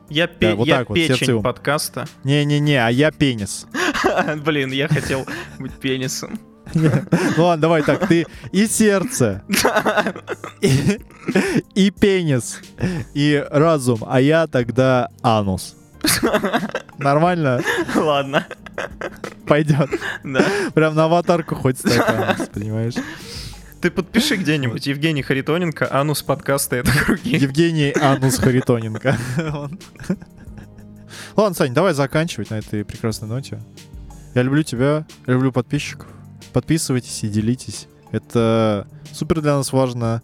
Я, пе- Да, вот я так вот, печень ум. подкаста. [laughs] Не-не-не, а я пенис. [laughs] Блин, я хотел быть пенисом. Ну ладно, давай так, ты и сердце, и пенис, и разум, а я тогда анус. [laughs] Нормально? Ладно, Пойдет. да. Прям на аватарку хоть ставь понимаешь? Ты подпиши где-нибудь Евгений Харитоненко, анус подкаста «Это круги». Евгений Анус Харитоненко. Он. Ладно, Сань, давай заканчивать на этой прекрасной ноте. Я люблю тебя, я люблю подписчиков. Подписывайтесь и делитесь. Это супер для нас важно.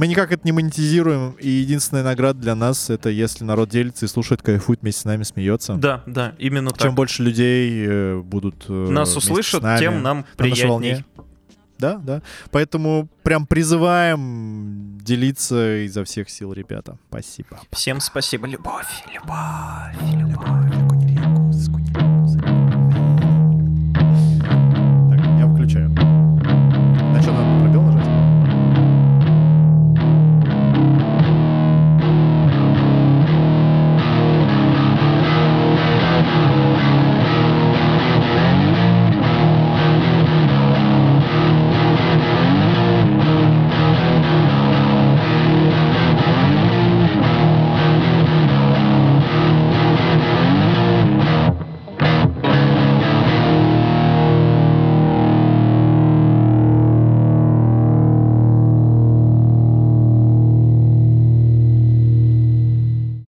Мы никак это не монетизируем, и единственная награда для нас — это если народ делится и слушает, кайфует, вместе с нами смеется. Да, да, именно так. Чем больше людей э, будут э, Нас услышат, нами, тем нам приятней. На да, да. Поэтому прям призываем делиться изо всех сил, ребята. Спасибо. Всем спасибо. Любовь, любовь, любовь.